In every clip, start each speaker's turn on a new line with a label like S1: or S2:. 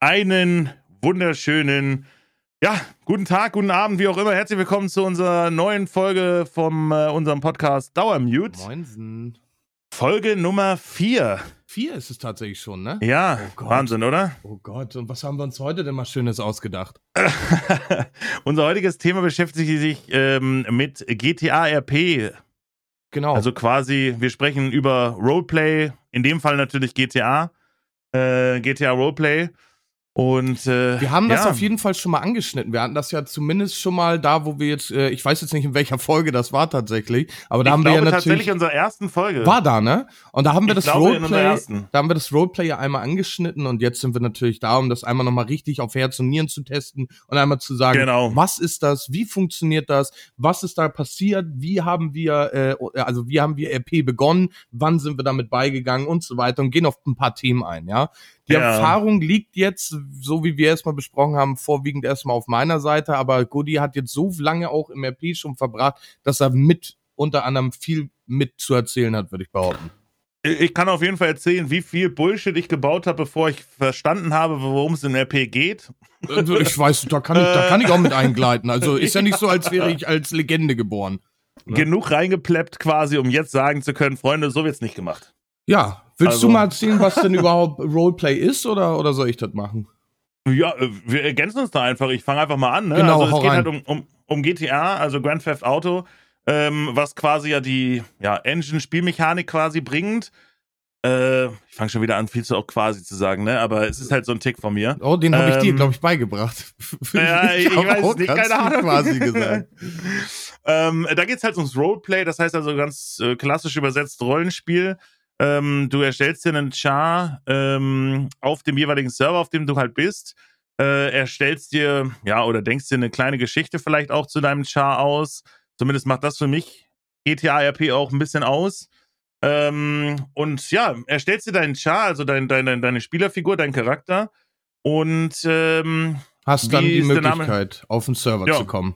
S1: einen wunderschönen, ja, guten Tag, guten Abend, wie auch immer. Herzlich willkommen zu unserer neuen Folge von äh, unserem Podcast Dauermute.
S2: Moinsen.
S1: Folge Nummer 4.
S2: Vier ist es tatsächlich schon, ne?
S1: Ja,
S2: Oh.
S1: Wahnsinn, oder?
S2: Oh Gott, und was haben wir uns heute denn mal Schönes ausgedacht?
S1: Unser heutiges Thema beschäftigt sich ähm, mit GTA RP.
S2: Genau.
S1: Also quasi, wir sprechen über Roleplay, in dem Fall natürlich GTA. Äh, GTA Roleplay. Und äh,
S2: wir haben das
S1: ja.
S2: auf jeden Fall schon mal angeschnitten. Wir hatten das ja zumindest schon mal da, wo wir jetzt, äh, ich weiß jetzt nicht, in welcher Folge das war tatsächlich, aber da
S1: ich
S2: haben
S1: glaube
S2: wir ja
S1: tatsächlich
S2: natürlich.
S1: in unserer erster Folge.
S2: War da, ne? Und da haben wir
S1: Ich
S2: das
S1: glaube,
S2: Roleplay,
S1: ersten.
S2: da haben wir das Roleplay ja einmal angeschnitten und jetzt sind wir natürlich da, um das einmal nochmal richtig auf Herz und Nieren zu testen und einmal zu sagen,
S1: Genau.
S2: was ist das, wie funktioniert das, was ist da passiert, wie haben wir, äh, also wie haben wir RP begonnen, wann sind wir damit beigegangen und so weiter und gehen auf ein paar Themen ein, ja. Die
S1: Ja.
S2: Erfahrung liegt jetzt, so wie wir erstmal besprochen haben, vorwiegend erstmal auf meiner Seite, aber Goody hat jetzt so lange auch im RP schon verbracht, dass er mit unter anderem viel mit zu erzählen hat, würde ich behaupten.
S1: Ich kann auf jeden Fall erzählen, wie viel Bullshit ich gebaut habe, bevor ich verstanden habe, worum es in RP geht.
S2: Also ich weiß, da kann ich, da kann ich auch mit eingleiten. Also ist ja nicht so, als wäre ich als Legende geboren. Ja.
S1: Genug reingepleppt quasi, um jetzt sagen zu können, Freunde, so wird's nicht gemacht.
S2: Ja, willst
S1: Also-
S2: du mal erzählen, was denn überhaupt Roleplay ist oder, oder soll ich das machen?
S1: Ja, äh, wir ergänzen uns da einfach. Ich fange einfach mal an. Ne?
S2: Genau,
S1: also es geht
S2: rein.
S1: halt um, um, um GTA, also Grand Theft Auto, ähm, was quasi ja die ja, Engine-Spielmechanik quasi bringt. Äh, ich fange schon wieder an, viel zu auch quasi zu sagen, ne? Aber es ist halt so ein Tick von mir.
S2: Oh, den habe ich dir,
S1: Ähm,
S2: glaube ich, beigebracht.
S1: Ja, ich,
S2: hab
S1: weiß
S2: auch
S1: es nicht, keine Ahnung.
S2: quasi gesagt.
S1: ähm, da geht's halt ums Roleplay, das heißt also ganz äh, klassisch übersetzt Rollenspiel. Ähm, du erstellst dir einen Char ähm, auf dem jeweiligen Server, auf dem du halt bist. Äh, erstellst dir, ja, oder denkst dir eine kleine Geschichte vielleicht auch zu deinem Char aus. Zumindest macht das für mich GTA RP auch ein bisschen aus. Ähm, und ja, erstellst dir deinen Char, also dein, deine, deine Spielerfigur, deinen Charakter. Und ähm,
S2: Hast dann die? Möglichkeit, auf den Server
S1: Ja.
S2: zu kommen.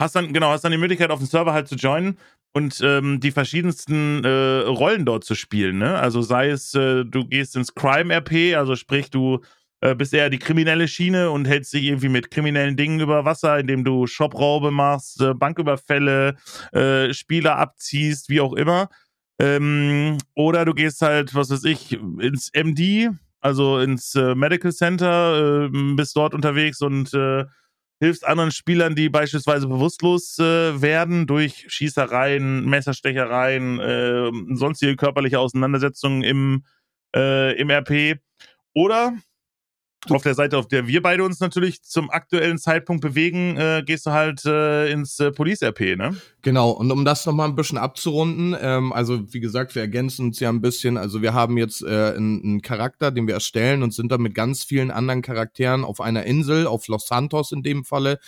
S1: hast dann, genau, hast dann die Möglichkeit, auf den Server halt zu joinen und ähm, die verschiedensten äh, Rollen dort zu spielen. Ne? Also sei es, äh, du gehst ins Crime-RP, also sprich, du äh, bist eher die kriminelle Schiene und hältst dich irgendwie mit kriminellen Dingen über Wasser, indem du Shopraube machst, äh, Banküberfälle, äh, Spieler abziehst, wie auch immer. Ähm, oder du gehst halt, was weiß ich, ins MD, also ins äh, Medical Center, äh, bist dort unterwegs und äh, hilfst anderen Spielern, die beispielsweise bewusstlos äh, werden durch Schießereien, Messerstechereien, äh, sonstige körperliche Auseinandersetzungen im, äh, im RP. Oder auf der Seite, auf der wir beide uns natürlich zum aktuellen Zeitpunkt bewegen, äh, gehst du halt äh, ins äh, Police-RP, ne?
S2: Genau, und um das nochmal ein bisschen abzurunden, ähm, also wie gesagt, wir ergänzen uns ja ein bisschen, also wir haben jetzt äh, einen, einen Charakter, den wir erstellen und sind dann mit ganz vielen anderen Charakteren auf einer Insel, auf Los Santos in dem Falle,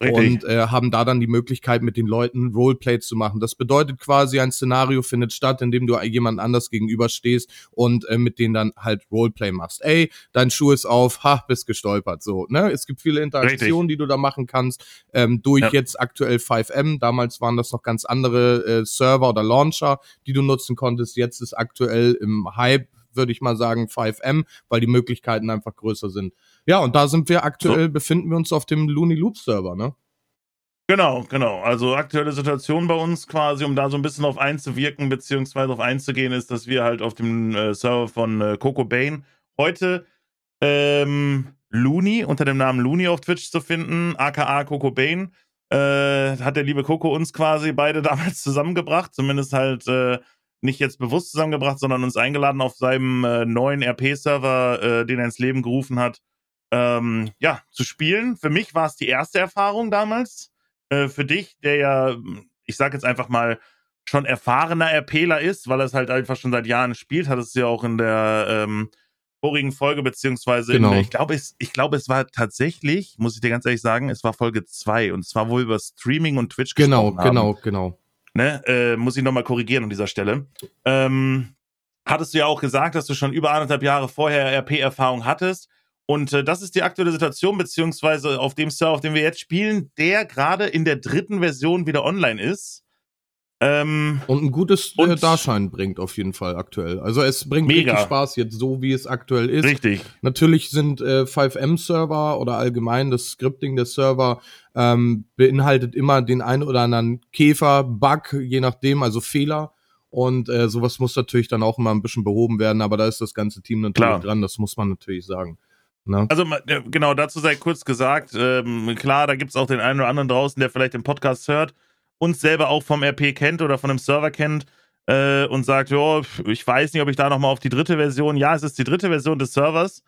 S1: Richtig.
S2: und äh, haben da dann die Möglichkeit, mit den Leuten Roleplay zu machen. Das bedeutet quasi, ein Szenario findet statt, in dem du jemand anders gegenüberstehst und äh, mit denen dann halt Roleplay machst. Ey, dein Schuh ist auf, ha, bist gestolpert, so, ne? Es gibt viele Interaktionen, die du da machen kannst, ähm, durch
S1: Ja.
S2: jetzt aktuell 5M. Damals waren das noch ganz andere äh, Server oder Launcher, die du nutzen konntest. Jetzt ist aktuell im Hype, würde ich mal sagen, 5M, weil die Möglichkeiten einfach größer sind. Ja, und da sind wir aktuell, befinden wir uns auf dem Looney Loop Server, ne?
S1: Genau, genau. Also aktuelle Situation bei uns quasi, um da so ein bisschen auf einzuwirken, beziehungsweise auf einzugehen, ist, dass wir halt auf dem äh, Server von äh, Coco Bane heute ähm, Looney unter dem Namen Looney auf Twitch zu finden, aka Coco Bane. Äh, hat der liebe Coco uns quasi beide damals zusammengebracht, zumindest halt äh, nicht jetzt bewusst zusammengebracht, sondern uns eingeladen auf seinem äh, neuen RP-Server, äh, den er ins Leben gerufen hat, ähm, ja, zu spielen. Für mich war es die erste Erfahrung damals. Äh, für dich, der ja, ich sag jetzt einfach mal, schon erfahrener RPler ist, weil er es halt einfach schon seit Jahren spielt, hat es ja auch in der ähm, vorigen Folge, beziehungsweise
S2: Genau.
S1: in ich glaube, es, ich glaube, es war tatsächlich, muss ich dir ganz ehrlich sagen, es war Folge zwei und zwar wohl über Streaming und Twitch
S2: Genau,
S1: gesprochen haben
S2: genau, genau.
S1: ne, äh, muss ich nochmal korrigieren an dieser Stelle. Ähm, hattest du ja auch gesagt, dass du schon über anderthalb Jahre vorher RP-Erfahrung hattest. Und äh, das ist die aktuelle Situation, beziehungsweise auf dem Server, auf dem wir jetzt spielen, der gerade in der dritten Version wieder online ist.
S2: Ähm, und ein gutes äh, Darschein bringt auf jeden Fall aktuell. Also es bringt mega. richtig Spaß jetzt so, wie es aktuell ist.
S1: Richtig.
S2: Natürlich sind äh, 5M-Server oder allgemein das Scripting der Server ähm, beinhaltet immer den einen oder anderen Käfer, Bug, je nachdem, also Fehler. Und äh, sowas muss natürlich dann auch immer ein bisschen behoben werden, aber da ist das ganze Team natürlich Klar. dran, das muss man natürlich sagen.
S1: Ne? Also genau, dazu sei kurz gesagt, ähm, klar, da gibt es auch den einen oder anderen draußen, der vielleicht den Podcast hört, uns selber auch vom RP kennt oder von einem Server kennt äh, und sagt, ja, ich weiß nicht, ob ich da nochmal auf die dritte Version, ja, es ist die dritte Version des Servers,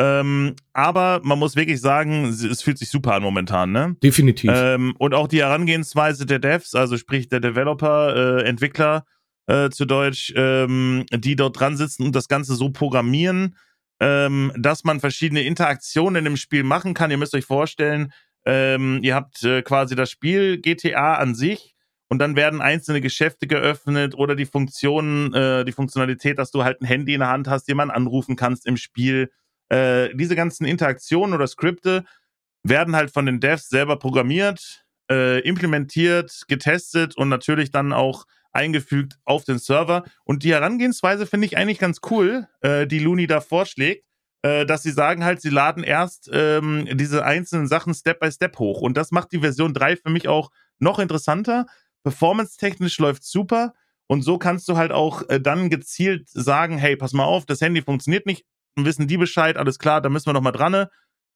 S1: ähm, aber man muss wirklich sagen, es fühlt sich super an momentan, ne?
S2: Definitiv.
S1: Ähm, und auch die Herangehensweise der Devs, also sprich der Developer, äh, Entwickler äh, zu Deutsch, ähm, die dort dran sitzen und das Ganze so programmieren, ähm, dass man verschiedene Interaktionen im Spiel machen kann. Ihr müsst euch vorstellen, ähm, ihr habt äh, quasi das Spiel GTA an sich und dann werden einzelne Geschäfte geöffnet oder die Funktionen, äh, die Funktionalität, dass du halt ein Handy in der Hand hast, jemanden anrufen kannst im Spiel. Äh, diese ganzen Interaktionen oder Skripte werden halt von den Devs selber programmiert, äh, implementiert, getestet und natürlich dann auch eingefügt auf den Server. Und die Herangehensweise finde ich eigentlich ganz cool, äh, die Looney da vorschlägt, äh, dass sie sagen halt, sie laden erst ähm, diese einzelnen Sachen Step by Step hoch. Und das macht die Version 3 für mich auch noch interessanter. Performance-technisch läuft super. Und so kannst du halt auch äh, dann gezielt sagen, hey, pass mal auf, das Handy funktioniert nicht. Dann wissen die Bescheid, alles klar, da müssen wir noch mal dran.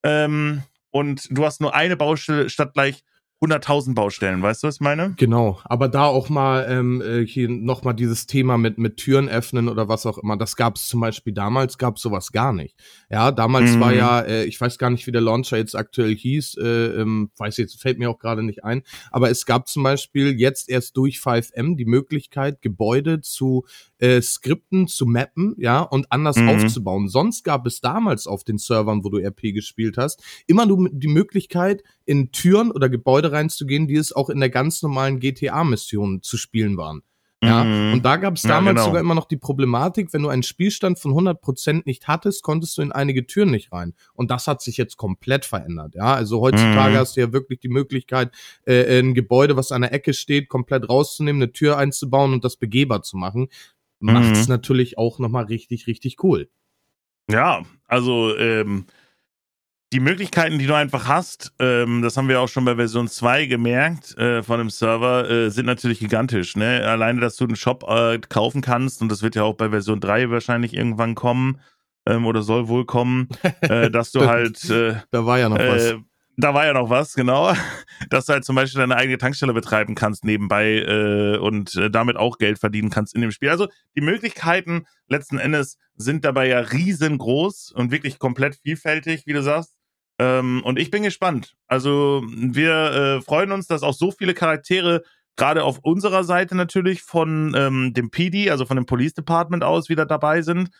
S1: Ähm, und du hast nur eine Baustelle statt gleich 100.000 Baustellen, weißt du, was ich meine?
S2: Genau, aber da auch mal ähm, äh, hier nochmal dieses Thema mit, mit Türen öffnen oder was auch immer, das gab es zum Beispiel damals, gab es sowas gar nicht. Ja, damals mhm. war ja, äh, ich weiß gar nicht, wie der Launcher jetzt aktuell hieß, äh, ähm, weiß jetzt, fällt mir auch gerade nicht ein, aber es gab zum Beispiel jetzt erst durch 5M die Möglichkeit, Gebäude zu äh, Skripten zu mappen, ja, und anders mhm. aufzubauen. Sonst gab es damals auf den Servern, wo du RP gespielt hast, immer nur die Möglichkeit, in Türen oder Gebäude reinzugehen, die es auch in der ganz normalen GTA-Mission zu spielen waren. Ja, mhm. und da gab es damals ja, genau. sogar immer noch die Problematik, wenn du einen Spielstand von 100% nicht hattest, konntest du in einige Türen nicht rein. Und das hat sich jetzt komplett verändert. Ja, also heutzutage mhm. hast du ja wirklich die Möglichkeit, äh, ein Gebäude, was an der Ecke steht, komplett rauszunehmen, eine Tür einzubauen und das begehbar zu machen. Macht es mhm. natürlich auch nochmal richtig, richtig cool.
S1: Ja, also ähm, die Möglichkeiten, die du einfach hast, ähm, das haben wir auch schon bei Version 2 gemerkt äh, von dem Server, äh, sind natürlich gigantisch. Ne? Alleine, dass du einen Shop äh, kaufen kannst, und das wird ja auch bei Version 3 wahrscheinlich irgendwann kommen, ähm, oder soll wohl kommen, äh, dass du halt. Äh,
S2: da war ja noch was.
S1: Da war ja noch was, genau. Dass du halt zum Beispiel deine eigene Tankstelle betreiben kannst nebenbei äh, und äh, damit auch Geld verdienen kannst in dem Spiel. Also die Möglichkeiten letzten Endes sind dabei ja riesengroß und wirklich komplett vielfältig, wie du sagst. Ähm, und ich bin gespannt. Also wir äh, freuen uns, dass auch so viele Charaktere gerade auf unserer Seite natürlich von ähm, dem PD, also von dem Police Department aus wieder dabei sind.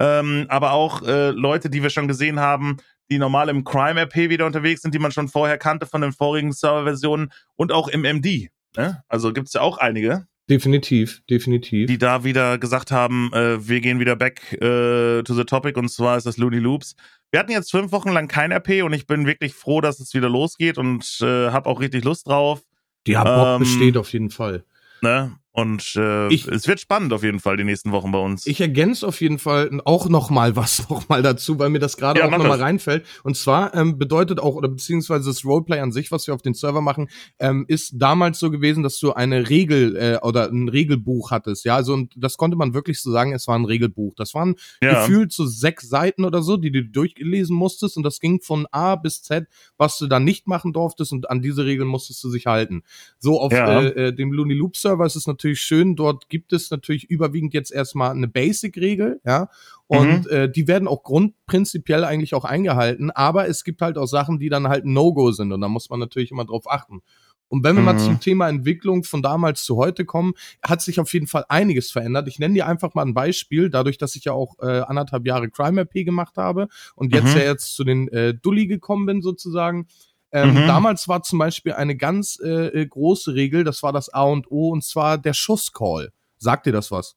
S1: Ähm, aber auch äh, Leute, die wir schon gesehen haben, die normal im Crime-RP wieder unterwegs sind, die man schon vorher kannte von den vorigen Serverversionen und auch im MD. Ne? Also gibt es ja auch einige.
S2: Definitiv, definitiv.
S1: Die da wieder gesagt haben, äh, wir gehen wieder back äh, to the topic und zwar ist das Looney Loops. Wir hatten jetzt fünf Wochen lang kein RP und ich bin wirklich froh, dass es wieder losgeht und äh, habe auch richtig Lust drauf.
S2: Die Bock ähm, besteht auf jeden Fall.
S1: Ne? Und äh, ich, es wird spannend auf jeden Fall die nächsten Wochen bei uns.
S2: Ich ergänze auf jeden Fall auch noch mal was noch mal dazu, weil mir das gerade ja, auch noch das. mal reinfällt. Und zwar ähm, bedeutet auch oder beziehungsweise das Roleplay an sich, was wir auf den Server machen, ähm, ist damals so gewesen, dass du eine Regel äh, oder ein Regelbuch hattest. Ja, also und das konnte man wirklich so sagen. Es war ein Regelbuch. Das waren ja. gefühlt so sechs Seiten oder so, die du durchlesen musstest und das ging von A bis Z, was du dann nicht machen durftest und an diese Regeln musstest du sich halten. So auf ja. äh, äh dem Looney Loop Server ist es natürlich natürlich schön. Dort gibt es natürlich überwiegend jetzt erstmal eine Basic-Regel, ja. Und mhm. äh, die werden auch grundprinzipiell eigentlich auch eingehalten, aber es gibt halt auch Sachen, die dann halt No-Go sind und da muss man natürlich immer drauf achten. Und wenn wir mhm. mal zum Thema Entwicklung von damals zu heute kommen, hat sich auf jeden Fall einiges verändert. Ich nenne dir einfach mal ein Beispiel, dadurch, dass ich ja auch äh, anderthalb Jahre Crime RP gemacht habe und jetzt mhm. ja jetzt zu den äh, Dulli gekommen bin sozusagen. Ähm, mhm. Damals war zum Beispiel eine ganz äh, äh, große Regel, das war das A und O, und zwar der Schusscall. Sagt dir das was?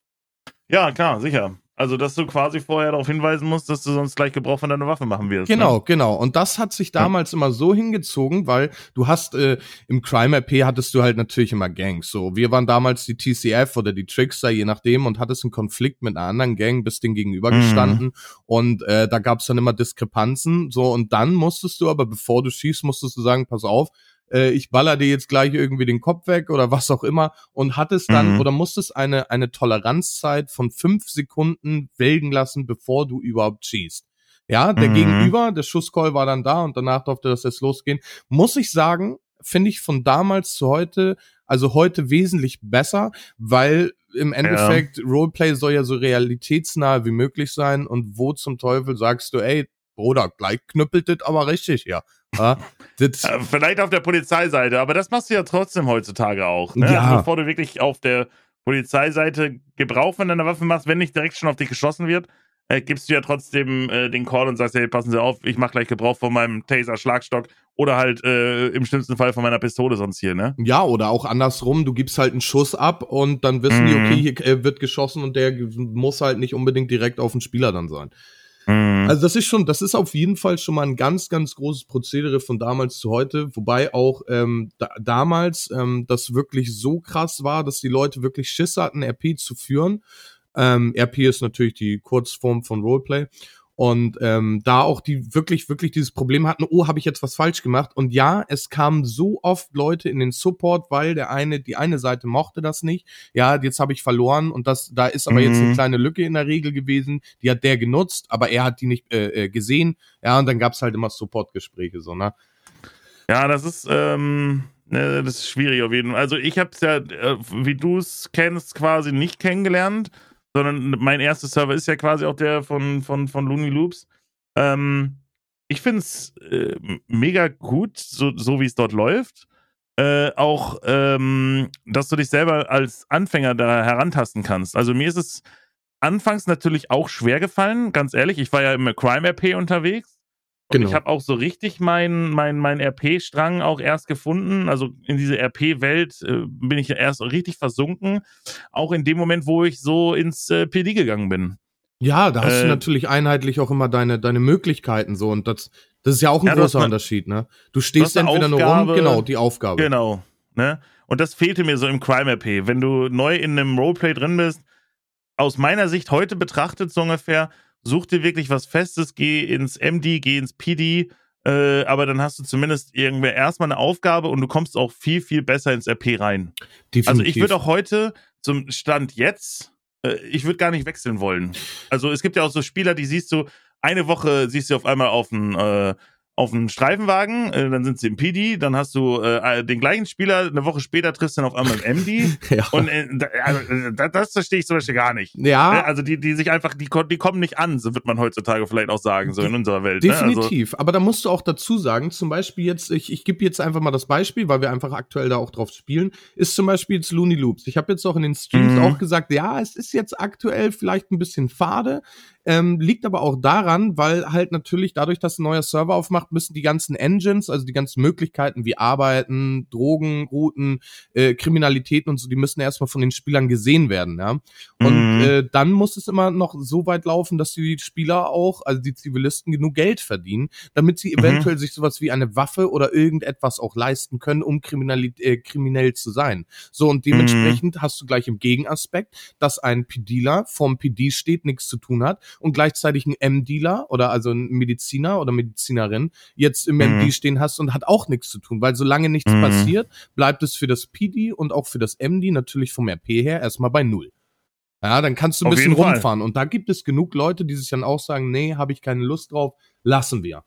S1: Ja, klar, sicher. Also, dass du quasi vorher darauf hinweisen musst, dass du sonst gleich Gebrauch von deiner Waffe machen wirst.
S2: Genau,
S1: ne?
S2: genau. Und das hat sich damals ja. immer so hingezogen, weil du hast äh, im Crime RP hattest du halt natürlich immer Gangs. So, wir waren damals die TCF oder die Trickster, je nachdem, und hattest einen Konflikt mit einer anderen Gang, bist den gegenübergestanden mhm. und äh, da gab's dann immer Diskrepanzen. So, und dann musstest du aber, bevor du schießt, musstest du sagen, pass auf, äh, ich baller dir jetzt gleich irgendwie den Kopf weg oder was auch immer und hattest dann mhm. oder musstest eine, eine Toleranzzeit von fünf Sekunden welgen lassen, bevor du überhaupt schießt. Ja, der mhm. Gegenüber, der Schusscall war dann da und danach durfte das jetzt losgehen. Muss ich sagen, finde ich von damals zu heute, also heute wesentlich besser, weil im Endeffekt ja. Roleplay soll ja so realitätsnah wie möglich sein und wo zum Teufel sagst du, ey, Bruder, gleich knüppelt das aber richtig, ja. Ja,
S1: Vielleicht auf der Polizeiseite, aber das machst du ja trotzdem heutzutage auch. Ne? Ja. Also bevor du wirklich auf der Polizeiseite Gebrauch von deiner Waffe machst, wenn nicht direkt schon auf dich geschossen wird, äh, gibst du ja trotzdem äh, den Call und sagst, hey, passen Sie auf, ich mache gleich Gebrauch von meinem Taser-Schlagstock oder halt äh, im schlimmsten Fall von meiner Pistole sonst hier, ne?
S2: Ja, oder auch andersrum, du gibst halt einen Schuss ab und dann wissen mhm. die, okay, hier äh, wird geschossen und der muss halt nicht unbedingt direkt auf den Spieler dann sein. Mhm. Also das ist schon, das ist auf jeden Fall schon mal ein ganz, ganz großes Prozedere von damals zu heute, wobei auch ähm, da, damals ähm, das wirklich so krass war, dass die Leute wirklich Schiss hatten, RP zu führen. Ähm, RP ist natürlich die Kurzform von Roleplay und ähm, da auch die wirklich, wirklich dieses Problem hatten, oh, habe ich jetzt was falsch gemacht? Und ja, es kamen so oft Leute in den Support, weil der eine, die eine Seite mochte das nicht. Ja, jetzt habe ich verloren und das, da ist aber mhm. jetzt eine mhm. kleine Lücke in der Regel gewesen, die hat der genutzt, aber er hat die nicht äh, äh gesehen. Ja, und dann gab's halt immer Support-Gespräche, so, ne?
S1: Ja, das ist, ähm, ne, das ist schwierig auf jeden Fall. Also ich habe es ja, äh, wie du es kennst, quasi nicht kennengelernt sondern mein erster Server ist ja quasi auch der von, von, von Looney Loops. Ähm, ich finde es äh, mega gut, so, so wie es dort läuft. Äh, auch, ähm, dass du dich selber als Anfänger da herantasten kannst. Also mir ist es anfangs natürlich auch schwer gefallen, ganz ehrlich. Ich war ja im Crime RP unterwegs Genau. Ich habe auch so richtig meinen mein, mein RP-Strang auch erst gefunden. Also in diese RP-Welt äh, bin ich erst richtig versunken. Auch in dem Moment, wo ich so ins äh, PD gegangen bin.
S2: Ja, da hast äh, du natürlich einheitlich auch immer deine, deine Möglichkeiten so. Und das, das ist ja auch ein ja, großer Unterschied, ne? Du stehst entweder Aufgabe, nur rum, genau, die Aufgabe.
S1: Genau. Ne? Und das fehlte mir so im Crime-RP. Wenn du neu in einem Roleplay drin bist, aus meiner Sicht heute betrachtet so ungefähr, such dir wirklich was Festes, geh ins MD, geh ins PD, äh, aber dann hast du zumindest irgendwie erstmal eine Aufgabe und du kommst auch viel, viel besser ins RP rein. Definitiv. Also ich würde auch heute zum Stand jetzt, äh, ich würde gar nicht wechseln wollen. Also es gibt ja auch so Spieler, die siehst du, eine Woche siehst du auf einmal auf dem äh, auf einen Streifenwagen, äh, dann sind sie im PD, dann hast du äh, den gleichen Spieler, eine Woche später triffst du dann auf einmal im MD. ja. Und äh, also, äh, das, das verstehe ich zum Beispiel gar nicht. Ja. Äh, also die, die sich einfach, die, die kommen nicht an, so wird man heutzutage vielleicht auch sagen, so in unserer Welt.
S2: Definitiv.
S1: Ne? Also,
S2: Aber da musst du auch dazu sagen, zum Beispiel jetzt, ich, ich gebe jetzt einfach mal das Beispiel, weil wir einfach aktuell da auch drauf spielen, ist zum Beispiel jetzt Looney Loops. Ich habe jetzt auch in den Streams mhm. auch gesagt, ja, es ist jetzt aktuell vielleicht ein bisschen fade, ähm, liegt aber auch daran, weil halt natürlich dadurch, dass ein neuer Server aufmacht, müssen die ganzen Engines, also die ganzen Möglichkeiten wie Arbeiten, Drogen, Routen, äh, Kriminalitäten und so, die müssen erstmal von den Spielern gesehen werden, ja. Und mhm. äh, dann muss es immer noch so weit laufen, dass die Spieler auch, also die Zivilisten, genug Geld verdienen, damit sie mhm. eventuell sich sowas wie eine Waffe oder irgendetwas auch leisten können, um kriminell, äh, kriminell zu sein. So, und dementsprechend mhm. hast du gleich im Gegenaspekt, dass ein PD-Dealer vom PD steht, nichts zu tun hat und gleichzeitig ein M-Dealer oder also ein Mediziner oder Medizinerin jetzt im mhm. MD stehen hast und hat auch nichts zu tun, weil solange nichts mhm. passiert, bleibt es für das PD und auch für das MD natürlich vom RP her erstmal bei Null. Ja, dann kannst du ein auf bisschen rumfahren. Und da gibt es genug Leute, die sich dann auch sagen, nee, habe ich keine Lust drauf, lassen wir.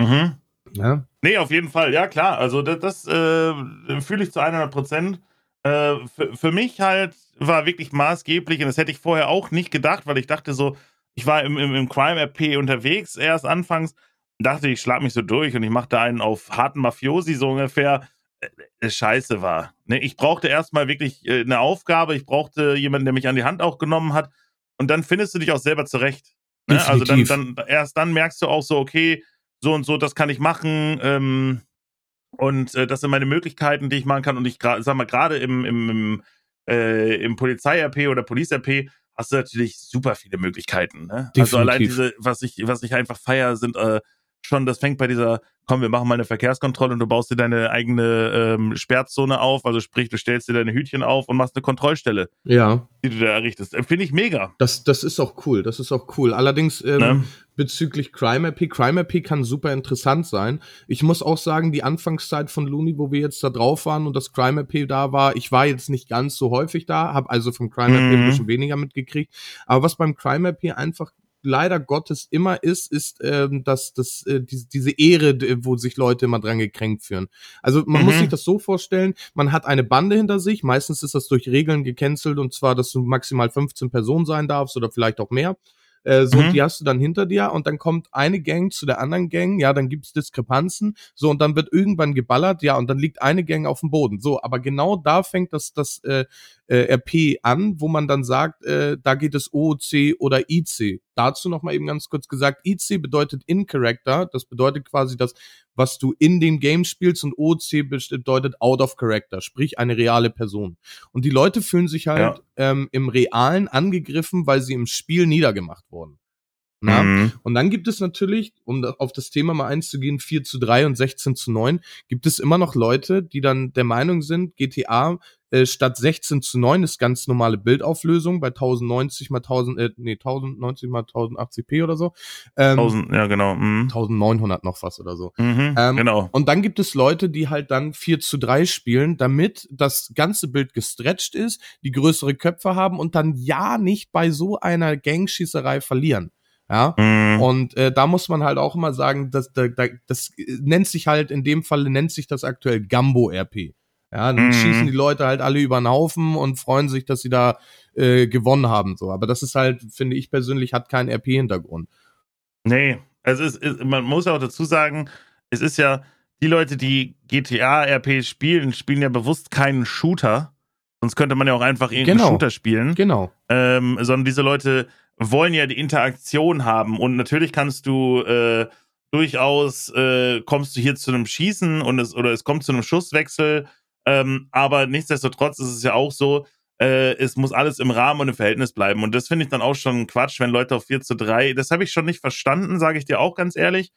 S1: Mhm. Ja. Nee, auf jeden Fall, ja klar. Also das, das äh, fühle ich zu 100 Prozent. Äh, für, für mich halt war wirklich maßgeblich und das hätte ich vorher auch nicht gedacht, weil ich dachte so, ich war im, im, im Crime-RP unterwegs erst anfangs, dachte ich, schlag mich so durch und ich machte einen auf harten Mafiosi so ungefähr. Äh, scheiße war. Ne, ich brauchte erstmal wirklich äh, eine Aufgabe, ich brauchte jemanden, der mich an die Hand auch genommen hat. Und dann findest du dich auch selber zurecht. Ne? Also dann, dann, erst dann merkst du auch so, okay, so und so, das kann ich machen. Ähm, und äh, das sind meine Möglichkeiten, die ich machen kann. Und ich sag mal, gerade im, im, im, äh, im Polizei-RP oder Police-RP hast du natürlich super viele Möglichkeiten. Ne?
S2: Definitiv.
S1: Also allein diese, was ich, was ich einfach feier, sind äh, schon, das fängt bei dieser, komm, wir machen mal eine Verkehrskontrolle und du baust dir deine eigene ähm, Sperrzone auf, also sprich, du stellst dir deine Hütchen auf und machst eine Kontrollstelle,
S2: Ja,
S1: die du da errichtest. Äh, Finde ich mega.
S2: das, das ist auch cool. Das ist auch cool. Allerdings ähm,
S1: Ne?
S2: bezüglich Crime RP, Crime RP kann super interessant sein. Ich muss auch sagen, die Anfangszeit von Looney, wo wir jetzt da drauf waren und das Crime RP da war, ich war jetzt nicht ganz so häufig da, habe also vom Crime ein
S1: Mhm.
S2: bisschen weniger mitgekriegt. Aber was beim Crime RP einfach leider Gottes immer ist, ist, ähm, dass das äh, diese, diese Ehre, wo sich Leute immer dran gekränkt fühlen. Also man
S1: Mhm.
S2: muss sich das so vorstellen, man hat eine Bande hinter sich, meistens ist das durch Regeln gecancelt und zwar, dass du maximal 15 Personen sein darfst oder vielleicht auch mehr. Äh, so,
S1: Mhm.
S2: die hast du dann hinter dir und dann kommt eine Gang zu der anderen Gang, ja, dann gibt's Diskrepanzen, so, und dann wird irgendwann geballert, ja, und dann liegt eine Gang auf dem Boden. So, aber genau da fängt das, das äh, äh, RP an, wo man dann sagt, äh, da geht es OOC oder IC. Dazu noch mal eben ganz kurz gesagt, IC bedeutet in Character, das bedeutet quasi das, was du in dem Game spielst und OOC bedeutet out of character, sprich eine reale Person. Und die Leute fühlen sich halt ähm, im Realen angegriffen, weil sie im Spiel niedergemacht wurden.
S1: Mhm.
S2: Und dann gibt es natürlich, um auf das Thema mal einzugehen, 4 zu 3 und 16 zu 9, gibt es immer noch Leute, die dann der Meinung sind, GTA äh, statt 16 zu 9 ist ganz normale Bildauflösung bei 1090 mal 1000, äh, nee, 1090 mal 1080p oder so. Ähm,
S1: 1000, ja, genau. Mhm.
S2: 1900 noch was oder so.
S1: Mhm.
S2: Ähm,
S1: genau.
S2: Und dann gibt es Leute, die halt dann 4 zu 3 spielen, damit das ganze Bild gestretcht ist, die größere Köpfe haben und dann ja nicht bei so einer Gangschießerei verlieren. Ja.
S1: Mhm.
S2: Und äh, da muss man halt auch immer sagen, dass da, da, das äh, nennt sich halt in dem Falle nennt sich das aktuell Gambo RP. Ja, dann
S1: Mhm.
S2: schießen die Leute halt alle über den Haufen und freuen sich, dass sie da äh, gewonnen haben so. Aber das ist halt, finde ich persönlich, hat keinen RP-Hintergrund.
S1: Nee, also es ist, man muss auch dazu sagen, es ist ja, die Leute, die GTA-RP spielen, spielen ja bewusst keinen Shooter. Sonst könnte man ja auch einfach irgendeinen
S2: Genau.
S1: Shooter spielen.
S2: Genau.
S1: ähm, sondern diese Leute wollen ja die Interaktion haben und natürlich kannst du äh, durchaus äh, kommst du hier zu einem Schießen und es oder es kommt zu einem Schusswechsel, ähm, aber nichtsdestotrotz ist es ja auch so, äh, es muss alles im Rahmen und im Verhältnis bleiben und das finde ich dann auch schon Quatsch, wenn Leute auf 4 zu 3, das habe ich schon nicht verstanden, sage ich dir auch ganz ehrlich.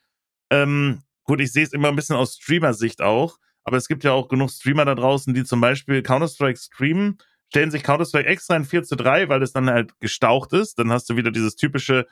S1: Ähm, gut, ich sehe es immer ein bisschen aus Streamer-Sicht auch, aber es gibt ja auch genug Streamer da draußen, die zum Beispiel Counter-Strike streamen stellen sich Counter-Strike extra in 4 zu 3, weil es dann halt gestaucht ist. Dann hast du wieder dieses typische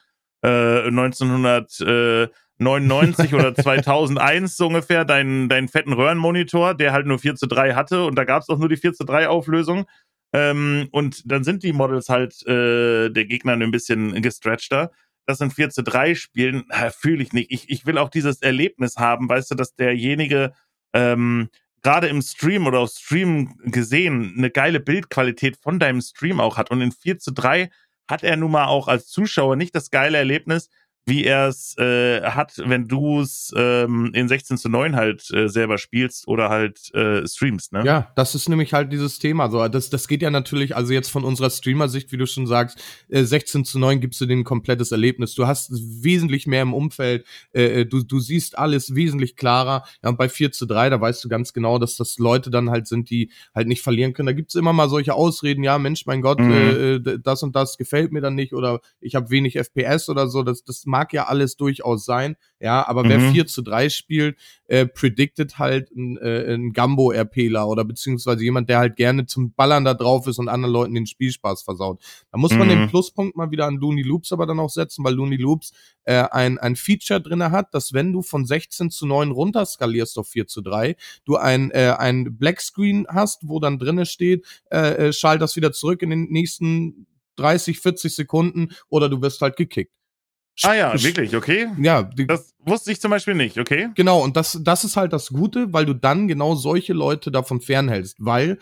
S1: äh, 1999 oder 2001 so ungefähr, deinen, deinen fetten Röhrenmonitor, der halt nur 4 zu 3 hatte und da gab es auch nur die 4 zu 3 Auflösung. Ähm, und dann sind die Models halt äh, der Gegner ein bisschen gestretchter. Das in 4 zu 3 Spielen äh, fühle ich nicht. Ich, ich will auch dieses Erlebnis haben, weißt du, dass derjenige ähm, gerade im Stream oder auf Stream gesehen eine geile Bildqualität von deinem Stream auch hat. Und in 4 zu 3 hat er nun mal auch als Zuschauer nicht das geile Erlebnis, wie er es äh, hat, wenn du es ähm, in 16 zu 9 halt äh, selber spielst oder halt äh, streamst, ne?
S2: Ja, das ist nämlich halt dieses Thema. So, das, das geht ja natürlich, also jetzt von unserer Streamer-Sicht, wie du schon sagst, äh, 16 zu 9 gibst du dir ein komplettes Erlebnis. Du hast wesentlich mehr im Umfeld, äh, du, du siehst alles wesentlich klarer. Ja, und bei 4 zu 3, da weißt du ganz genau, dass das Leute dann halt sind, die halt nicht verlieren können. Da gibt's immer mal solche Ausreden, ja, Mensch, mein Gott,
S1: Mhm.
S2: äh, äh, das und das gefällt mir dann nicht oder ich habe wenig FPS oder so. Das, das mag ja alles durchaus sein. Ja, aber wer
S1: Mhm.
S2: 4 zu 3 spielt, äh, predicted halt ein, äh, ein Gambo-RPler oder beziehungsweise jemand, der halt gerne zum Ballern da drauf ist und anderen Leuten den Spielspaß versaut. Da muss man
S1: Mhm.
S2: den Pluspunkt mal wieder an Looney Loops aber dann auch setzen, weil Looney Loops äh, ein, ein Feature drinne hat, dass wenn du von 16 zu 9 runterskalierst auf 4 zu 3, du ein, äh, ein Black Screen hast, wo dann drinne steht, äh, äh, schalt das wieder zurück in den nächsten 30, 40 Sekunden oder du wirst halt gekickt.
S1: Ah ja, wirklich, okay.
S2: Ja,
S1: Das wusste ich zum Beispiel nicht, okay?
S2: Genau, und das, das ist halt das Gute, weil du dann genau solche Leute davon fernhältst, weil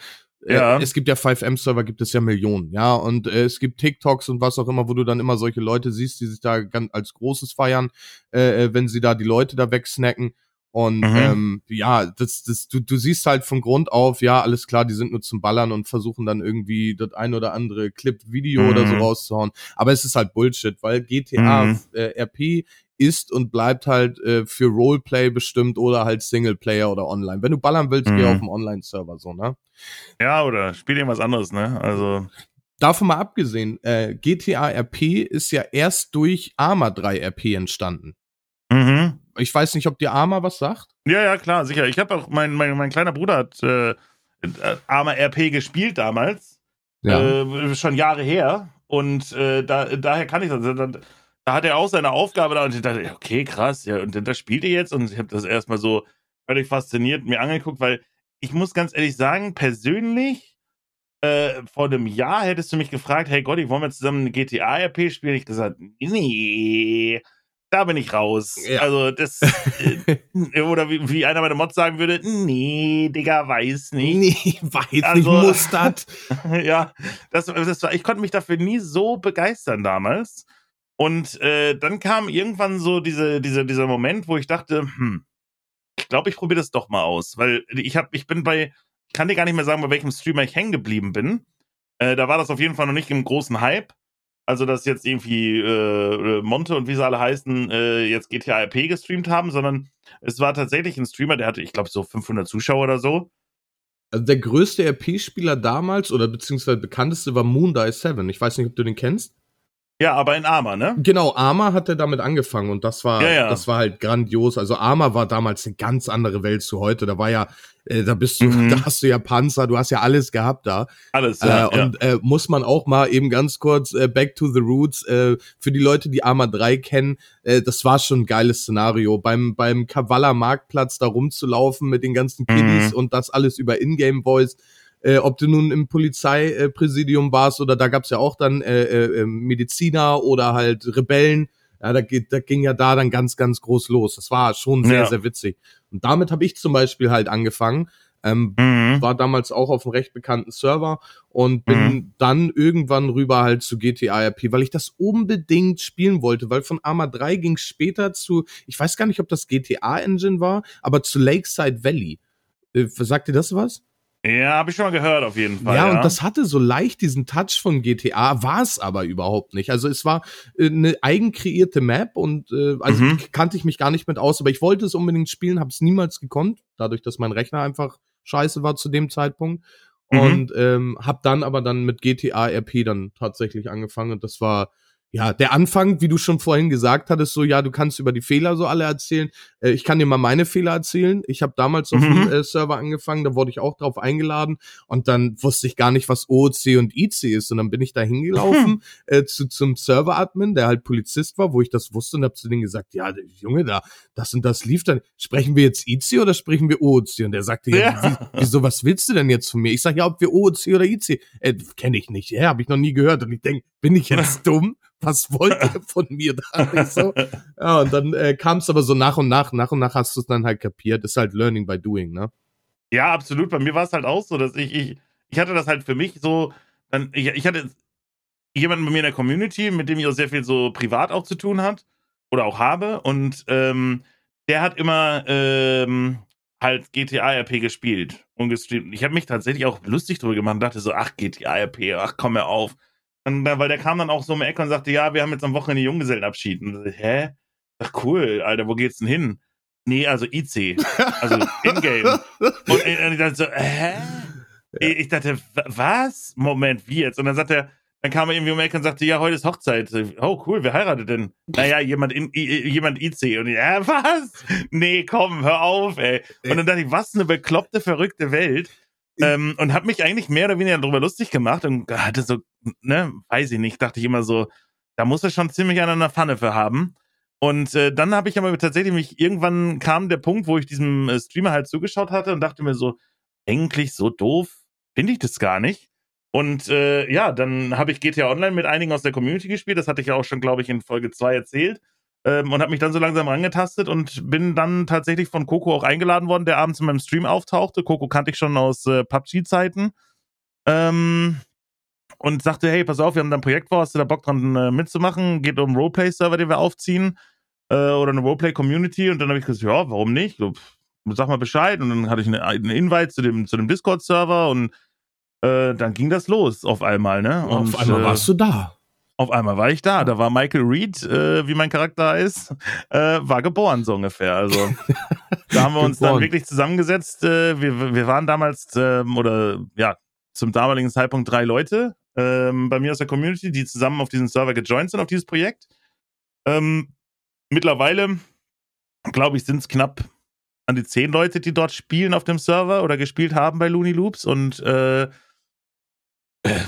S2: äh,
S1: Ja.
S2: es gibt ja 5M-Server, gibt es ja Millionen, ja, und äh, es gibt TikToks und was auch immer, wo du dann immer solche Leute siehst, die sich da ganz als Großes feiern, äh, äh, wenn sie da die Leute da wegsnacken. Und
S1: Mhm.
S2: ähm, ja, das, das, du, du siehst halt von Grund auf, ja, alles klar, die sind nur zum Ballern und versuchen dann irgendwie das ein oder andere Clip-Video
S1: Mhm.
S2: oder so rauszuhauen. Aber es ist halt Bullshit, weil GTA
S1: Mhm.
S2: äh, RP ist und bleibt halt äh, für Roleplay bestimmt oder halt Singleplayer oder online. Wenn du ballern willst, geh
S1: Mhm.
S2: auf dem Online-Server so, ne?
S1: Ja, oder spiel irgendwas anderes, ne? Also,
S2: davon mal abgesehen, äh, GTA RP ist ja erst durch Arma 3 RP entstanden. Ich weiß nicht, ob dir Arma was sagt.
S1: Ja, ja, klar, sicher. Ich habe auch, mein, mein, mein kleiner Bruder hat äh, Arma RP gespielt damals. Äh, schon Jahre her. Und äh, da, daher kann ich das. Da, da hat er auch seine Aufgabe da und ich dachte, okay, krass, ja, und das spielt ihr jetzt? Und ich habe das erstmal so völlig fasziniert mir angeguckt, weil ich muss ganz ehrlich sagen, persönlich, äh, vor einem Jahr hättest du mich gefragt, hey Gotti, wollen wir zusammen eine GTA-RP spielen? Ich gesagt, nee, da bin ich raus. Ja. Also das, äh, oder wie, wie, einer meiner Mods sagen würde, nee, Digga, weiß nicht.
S2: Nee, weiß also, nicht, das.
S1: ja, das, das war, ich konnte mich dafür nie so begeistern damals. Und äh, dann kam irgendwann so diese, diese, dieser Moment, wo ich dachte, hm, ich glaube, ich probiere das doch mal aus. Weil ich hab, ich bin bei, ich kann dir gar nicht mehr sagen, bei welchem Streamer ich hängen geblieben bin. Äh, da war das auf jeden Fall noch nicht im großen Hype. Also, dass jetzt irgendwie äh, Monte und wie sie alle heißen, äh, jetzt GTA RP gestreamt haben, sondern es war tatsächlich ein Streamer, der hatte, ich glaube, so 500 Zuschauer oder so.
S2: Also der größte RP-Spieler damals oder beziehungsweise bekannteste war Moondie 7. Ich weiß nicht, ob du den kennst.
S1: Ja, aber in Arma, ne?
S2: Genau, Arma hat er damit angefangen und das war, ja, ja. das war halt grandios. Also Arma war damals eine ganz andere Welt zu heute. Da war ja, äh, da bist du, mhm. da hast du ja Panzer, du hast ja alles gehabt da.
S1: Alles, ja.
S2: Äh, und Äh, muss man auch mal eben ganz kurz äh, Back to the Roots äh, für die Leute, die Arma 3 kennen, äh, das war schon ein geiles Szenario. Beim beim Kavala Marktplatz da rumzulaufen mit den ganzen Kiddies mhm. und das alles über Ingame Voice äh, ob du nun im Polizeipräsidium warst oder da gab's ja auch dann äh, äh, ähm, Mediziner oder halt Rebellen. Ja, da, da ging ja da dann ganz, ganz groß los. Das war schon sehr, ja. sehr witzig. Und damit habe ich zum Beispiel halt angefangen. Ähm, mhm. War damals auch auf einem recht bekannten Server und bin mhm. dann irgendwann rüber halt zu GTA RP, weil ich das unbedingt spielen wollte, weil von Arma 3 ging später zu, ich weiß gar nicht, ob das GTA Engine war, aber zu Lakeside Valley. Äh, sagt dir das was?
S1: Ja, habe ich schon mal gehört, auf jeden Fall.
S2: Ja, ja, und das hatte so leicht diesen Touch von GTA, war es aber überhaupt nicht. Also es war äh, eine eigenkreierte Map und äh, also mhm. kannte ich mich gar nicht mit aus, aber ich wollte es unbedingt spielen, habe es niemals gekonnt, dadurch, dass mein Rechner einfach scheiße war zu dem Zeitpunkt. Mhm. Und ähm, habe dann aber dann mit GTA RP dann tatsächlich angefangen und das war ja, der Anfang, wie du schon vorhin gesagt hattest, so, ja, du kannst über die Fehler so alle erzählen. Äh, ich kann dir mal meine Fehler erzählen. Ich habe damals auf mhm. dem äh, Server angefangen, da wurde ich auch drauf eingeladen und dann wusste ich gar nicht, was OOC und IC ist. Und dann bin ich da hingelaufen äh, zu, zum Server-Admin, der halt Polizist war, wo ich das wusste und habe zu denen gesagt, ja, Junge, da, das und das lief dann. Sprechen wir jetzt IC oder sprechen wir OOC? Und der sagte, ja, ja. wieso, was willst du denn jetzt von mir? Ich sag, ja, ob wir OOC oder IC. Äh, kenne ich nicht. Ja, habe ich noch nie gehört. Und ich denk, bin ich jetzt dumm? Was wollt ihr von mir da? so. Ja, und dann äh, kam es aber so nach und nach, nach und nach hast du es dann halt kapiert. Ist halt Learning by Doing, ne?
S1: Ja, absolut. Bei mir war es halt auch so, dass ich, ich, ich hatte das halt für mich so, dann, ich, ich hatte jemanden bei mir in der Community, mit dem ich auch sehr viel so privat auch zu tun hat oder auch habe und ähm, der hat immer ähm, halt GTA RP gespielt und gestreamt. Ich habe mich tatsächlich auch lustig drüber gemacht und dachte so, ach GTA RP, ach komm mir auf und, weil der kam dann auch so um die Ecke und sagte, ja, wir haben jetzt am Wochenende Junggesellenabschied. Und ich, hä? Ach cool, Alter, wo geht's denn hin? Nee, also IC. Also in-game. und ich dachte so, hä? Ja. Ich dachte, was? Moment, wie jetzt? Und dann sagt er, dann kam er irgendwie um die Ecke und sagte, ja, heute ist Hochzeit. Oh, cool, wer heiratet denn? Naja, jemand, in, jemand IC. Und ich, ja, was? Nee, komm, hör auf, ey. Und dann dachte ich, was eine bekloppte, verrückte Welt. Ähm, und habe mich eigentlich mehr oder weniger darüber lustig gemacht und hatte so, ne, weiß ich nicht, dachte ich immer so, da muss er schon ziemlich an einer Pfanne für haben. Und äh, dann habe ich aber tatsächlich mich, irgendwann kam der Punkt, wo ich diesem äh, Streamer halt zugeschaut hatte und dachte mir so, eigentlich so doof finde ich das gar nicht. Und äh, ja, dann habe ich GTA Online mit einigen aus der Community gespielt. Das hatte ich ja auch schon, glaube ich, in Folge 2 erzählt ähm, und habe mich dann so langsam rangetastet und bin dann tatsächlich von Coco auch eingeladen worden, der abends in meinem Stream auftauchte. Coco kannte ich schon aus äh, PUBG-Zeiten. Ähm, und sagte, hey, pass auf, wir haben da ein Projekt vor, hast du da Bock dran äh, mitzumachen? Geht um einen Roleplay-Server, den wir aufziehen äh, oder eine Roleplay-Community. Und dann habe ich gesagt, ja, warum nicht? So, sag mal Bescheid. Und dann hatte ich eine, Invite zu dem, zu dem Discord-Server und äh, dann ging das los auf einmal, ne?
S2: Und, auf einmal warst du da.
S1: Auf einmal war ich da. Da war Michael Reed, äh, wie mein Charakter ist, äh, war geboren so ungefähr. Also da haben wir uns dann wirklich zusammengesetzt. Äh, wir, wir waren damals, äh, oder ja, zum damaligen Zeitpunkt drei Leute. Ähm, bei mir aus der Community, die zusammen auf diesen Server gejoint sind, auf dieses Projekt. Ähm, mittlerweile, glaube ich, sind es knapp an die zehn Leute, die dort spielen auf dem Server oder gespielt haben bei Looney Loops und äh, äh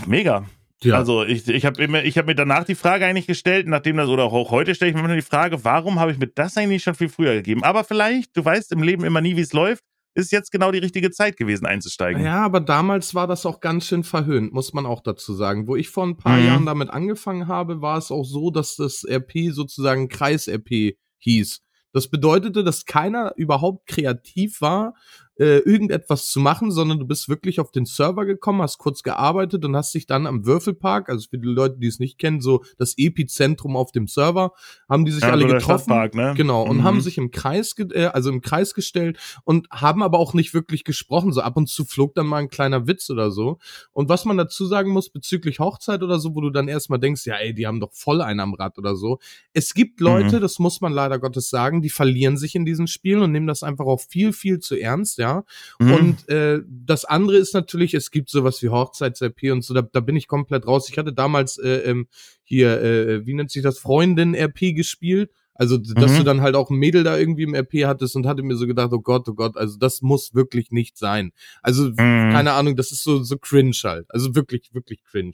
S1: mega. Ja. Also ich, ich habe hab mir danach die Frage eigentlich gestellt, nachdem das, oder auch heute stelle ich mir die Frage, warum habe ich mir das eigentlich schon viel früher gegeben? Aber vielleicht, du weißt im Leben immer nie, wie es läuft, ist jetzt genau die richtige Zeit gewesen einzusteigen.
S2: Ja, aber damals war das auch ganz schön verhöhnt, muss man auch dazu sagen. Wo ich vor ein paar mhm. Jahren damit angefangen habe, war es auch so, dass das RP sozusagen Kreis-RP hieß. Das bedeutete, dass keiner überhaupt kreativ war, äh, irgendetwas zu machen, sondern du bist wirklich auf den Server gekommen, hast kurz gearbeitet und hast dich dann am Würfelpark, also für die Leute, die es nicht kennen, so das Epizentrum auf dem Server, haben die sich ja, alle getroffen, ne? genau, und mhm. haben sich im Kreis, äh, also im Kreis gestellt und haben aber auch nicht wirklich gesprochen. So ab und zu flog dann mal ein kleiner Witz oder so. Und was man dazu sagen muss bezüglich Hochzeit oder so, wo du dann erstmal denkst, ja, ey, die haben doch voll einen am Rad oder so. Es gibt Leute, mhm. das muss man leider Gottes sagen, die verlieren sich in diesen Spielen und nehmen das einfach auch viel, viel zu ernst, ja. Mhm. Und äh, das andere ist natürlich, es gibt sowas wie Hochzeits-RP und so, da, da bin ich komplett raus. Ich hatte damals äh, ähm, hier, äh, wie nennt sich das, Freundin-RP gespielt. Also, dass mhm. du dann halt auch ein Mädel da irgendwie im RP hattest und hatte mir so gedacht, oh Gott, oh Gott, also das muss wirklich nicht sein. Also, mhm. keine Ahnung, das ist so, so cringe halt. Also wirklich, wirklich cringe.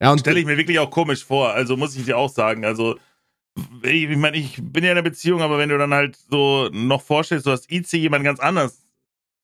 S1: Ja, und stelle ich mir wirklich auch komisch vor. Also muss ich dir auch sagen. Also ich, ich meine, ich bin ja in einer Beziehung, aber wenn du dann halt so noch vorstellst, du hast IC jemand ganz anders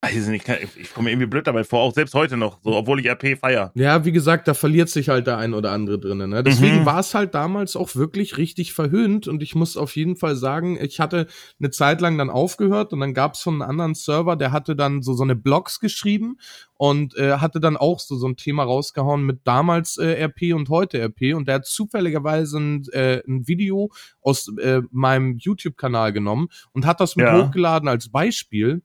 S1: Weiß nicht, ich komme mir irgendwie blöd dabei vor, auch selbst heute noch, so, obwohl ich RP feier.
S2: Ja, wie gesagt, da verliert sich halt der ein oder andere drinnen. Ne? Deswegen mhm. war es halt damals auch wirklich richtig verhöhnt und ich muss auf jeden Fall sagen, ich hatte eine Zeit lang dann aufgehört und dann gab es von einem anderen Server, der hatte dann so so eine Blogs geschrieben und äh, hatte dann auch so so ein Thema rausgehauen mit damals äh, RP und heute RP und der hat zufälligerweise ein, äh, ein Video aus äh, meinem YouTube-Kanal genommen und hat das mit ja. hochgeladen als Beispiel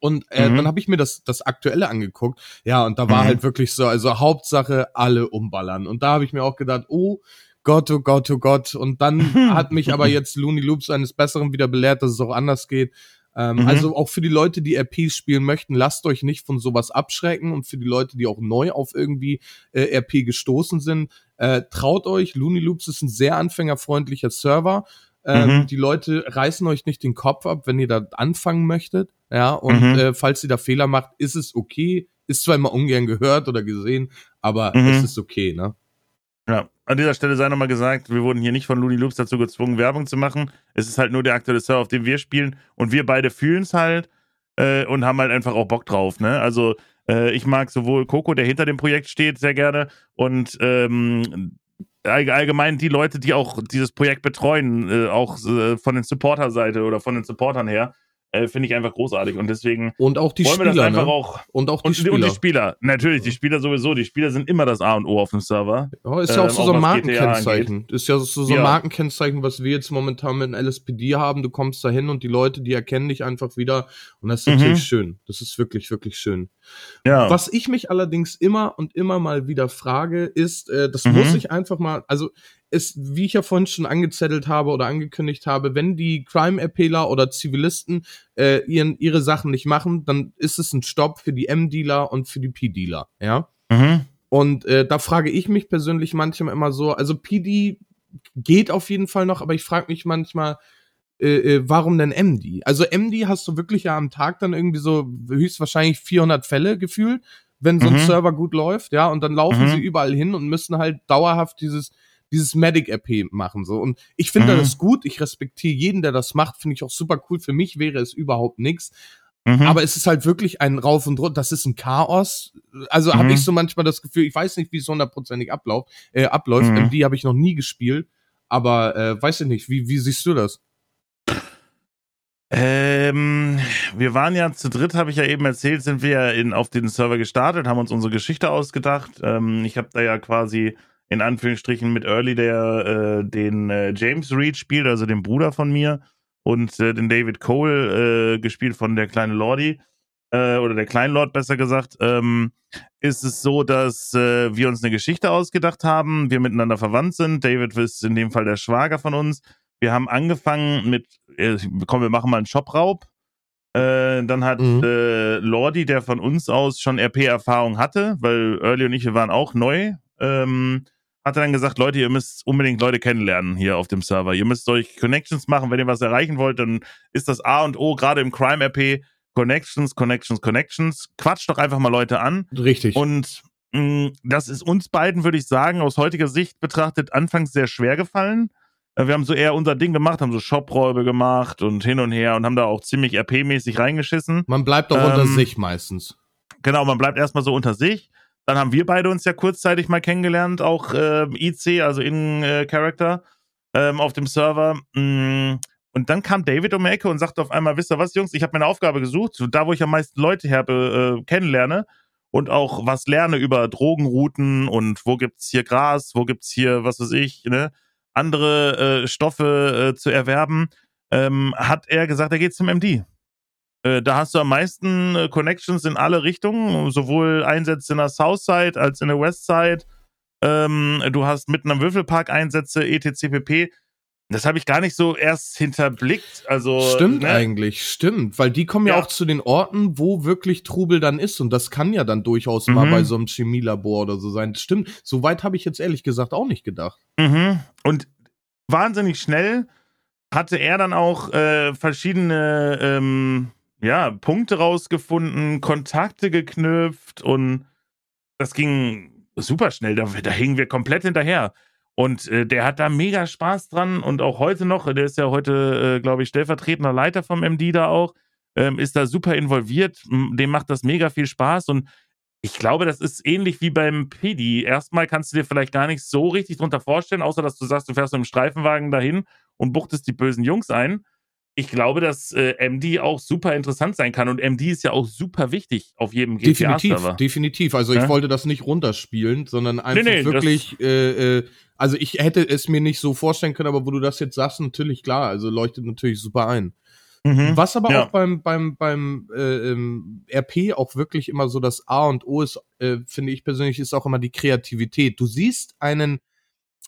S2: und äh, mhm. dann habe ich mir das, das Aktuelle angeguckt. Ja, und da war mhm. halt wirklich so, also Hauptsache alle umballern. Und da habe ich mir auch gedacht, oh Gott, oh Gott, oh Gott. Und dann hat mich aber jetzt Looney Loops eines Besseren wieder belehrt, dass es auch anders geht. Ähm, mhm. Also auch für die Leute, die RPs spielen möchten, lasst euch nicht von sowas abschrecken. Und für die Leute, die auch neu auf irgendwie äh, RP gestoßen sind, äh, traut euch. Looney Loops ist ein sehr anfängerfreundlicher Server. Ähm, mhm. Die Leute reißen euch nicht den Kopf ab, wenn ihr da anfangen möchtet. Ja, und mhm. äh, falls ihr da Fehler macht, ist es okay. Ist zwar immer ungern gehört oder gesehen, aber mhm. es ist okay, ne?
S1: Ja, an dieser Stelle sei nochmal gesagt, wir wurden hier nicht von Looney Loops dazu gezwungen, Werbung zu machen. Es ist halt nur der aktuelle Server, auf dem wir spielen und wir beide fühlen es halt äh, und haben halt einfach auch Bock drauf, ne? Also äh, ich mag sowohl Coco, der hinter dem Projekt steht, sehr gerne und ähm, allgemein die Leute, die auch dieses Projekt betreuen, äh, auch äh, von den Supporter-Seite oder von den Supportern her, äh, finde ich einfach großartig. Und deswegen
S2: und auch die wollen Spieler,
S1: wir das
S2: einfach
S1: ne? auch.
S2: Und auch die
S1: und,
S2: Spieler.
S1: Und die Spieler. Natürlich, die Spieler sowieso. Die Spieler sind immer das A und O auf dem Server.
S2: Ja, ist ja auch ähm, so, so ein Markenkennzeichen. Ist ja so, so ein ja. Markenkennzeichen, was wir jetzt momentan mit einem LSPD haben. Du kommst da hin und die Leute, die erkennen dich einfach wieder. Und das ist mhm. natürlich schön. Das ist wirklich, wirklich schön. Ja. Was ich mich allerdings immer und immer mal wieder frage, ist, äh, das mhm. muss ich einfach mal, also ist, wie ich ja vorhin schon angezettelt habe oder angekündigt habe, wenn die Crime-Appealer oder Zivilisten äh, ihren, ihre Sachen nicht machen, dann ist es ein Stopp für die M-Dealer und für die P-Dealer, ja. Mhm. Und äh, da frage ich mich persönlich manchmal immer so, also PD geht auf jeden Fall noch, aber ich frage mich manchmal, äh, äh warum denn MD? Also MD hast du wirklich ja am Tag dann irgendwie so höchstwahrscheinlich 400 Fälle gefühlt, wenn so ein mhm. Server gut läuft, ja, und dann laufen mhm. sie überall hin und müssen halt dauerhaft dieses dieses Medic-RP machen. So. Und ich finde mhm. das gut, ich respektiere jeden, der das macht, finde ich auch super cool. Für mich wäre es überhaupt nichts. Mhm. Aber es ist halt wirklich ein Rauf und Runter, das ist ein Chaos. Also mhm. habe ich so manchmal das Gefühl, ich weiß nicht, wie es hundertprozentig ablauf, äh, abläuft. Mhm. Die habe ich noch nie gespielt. Aber äh, weiß ich nicht, wie, wie siehst du das?
S1: Ähm, wir waren ja zu dritt, habe ich ja eben erzählt, sind wir in, auf den Server gestartet, haben uns unsere Geschichte ausgedacht. Ähm, ich habe da ja quasi in Anführungsstrichen mit Early, der äh, den äh, James Reed spielt, also den Bruder von mir, und äh, den David Cole, äh, gespielt von der kleine Lordi, äh, oder der Kleinlord besser gesagt, ähm, ist es so, dass äh, wir uns eine Geschichte ausgedacht haben, wir miteinander verwandt sind. David ist in dem Fall der Schwager von uns. Wir haben angefangen mit, komm, wir machen mal einen Shopraub. Äh, dann hat mhm. äh, Lordi, der von uns aus schon RP-Erfahrung hatte, weil Early und ich, wir waren auch neu ähm, hat er dann gesagt, Leute, ihr müsst unbedingt Leute kennenlernen hier auf dem Server. Ihr müsst euch Connections machen, wenn ihr was erreichen wollt, dann ist das A und O, gerade im Crime-RP, Connections, Connections, Connections. Quatscht doch einfach mal Leute an.
S2: Richtig.
S1: Und mh, das ist uns beiden, würde ich sagen, aus heutiger Sicht betrachtet, anfangs sehr schwer gefallen. Äh, Wir haben so eher unser Ding gemacht, haben so Shopräube gemacht und hin und her und haben da auch ziemlich RP-mäßig reingeschissen.
S2: Man bleibt doch unter
S1: Ähm,
S2: sich meistens.
S1: Genau, man bleibt erstmal so unter sich. Dann haben wir beide uns ja kurzzeitig mal kennengelernt, auch äh, IC, also In-Character, ähm, auf dem Server. Mm, Und dann kam David um die Ecke und sagte auf einmal, wisst ihr was, Jungs, ich habe meine Aufgabe gesucht, so da wo ich am meisten Leute her äh, kennenlerne und auch was lerne über Drogenrouten und wo gibt's hier Gras, wo gibt's hier, was weiß ich, ne, andere äh, Stoffe äh, zu erwerben, ähm, hat er gesagt, er geht zum MD. Äh, da hast du am meisten äh, Connections in alle Richtungen, sowohl Einsätze in der Southside als in der Westside. Ähm, du hast mitten am Würfelpark Einsätze, etc. pp. Das habe ich gar nicht so erst hinterblickt. Also,
S2: Stimmt
S1: ne?
S2: eigentlich, stimmt. Weil die kommen ja.
S1: Ja.
S2: auch zu den Orten, wo wirklich Trubel dann ist. Und das kann ja dann durchaus mal
S1: Mhm.
S2: bei so einem Chemielabor oder so sein. Stimmt. So weit habe ich jetzt ehrlich gesagt auch nicht gedacht.
S1: Mhm. Und wahnsinnig schnell hatte er dann auch äh, verschiedene ähm, ja, Punkte rausgefunden, Kontakte geknüpft und das ging super schnell. Da, da hingen wir komplett hinterher. Und äh, der hat da mega Spaß dran und auch heute noch, der ist ja heute, äh, glaube ich, stellvertretender Leiter vom MD da auch, ähm, ist da super involviert. Dem macht das mega viel Spaß und ich glaube, das ist ähnlich wie beim PD. Erstmal kannst du dir vielleicht gar nicht so richtig drunter vorstellen, außer dass du sagst, du fährst mit dem Streifenwagen dahin und buchtest die bösen Jungs ein. Ich glaube, dass äh, MD auch super interessant sein kann und MD ist ja auch super wichtig auf jedem
S2: Definitiv,
S1: GTA-Server.
S2: definitiv. Also ich
S1: Ja?
S2: wollte das nicht runterspielen, sondern einfach
S1: nee, das-
S2: wirklich, äh, äh, also ich hätte es mir nicht so vorstellen können, aber wo du das jetzt sagst, natürlich klar, also leuchtet natürlich super ein.
S1: Mhm.
S2: Was aber
S1: Ja.
S2: auch beim, beim, beim äh, ähm, RP auch wirklich immer so das A und O ist, äh, finde ich persönlich, ist auch immer die Kreativität. Du siehst einen,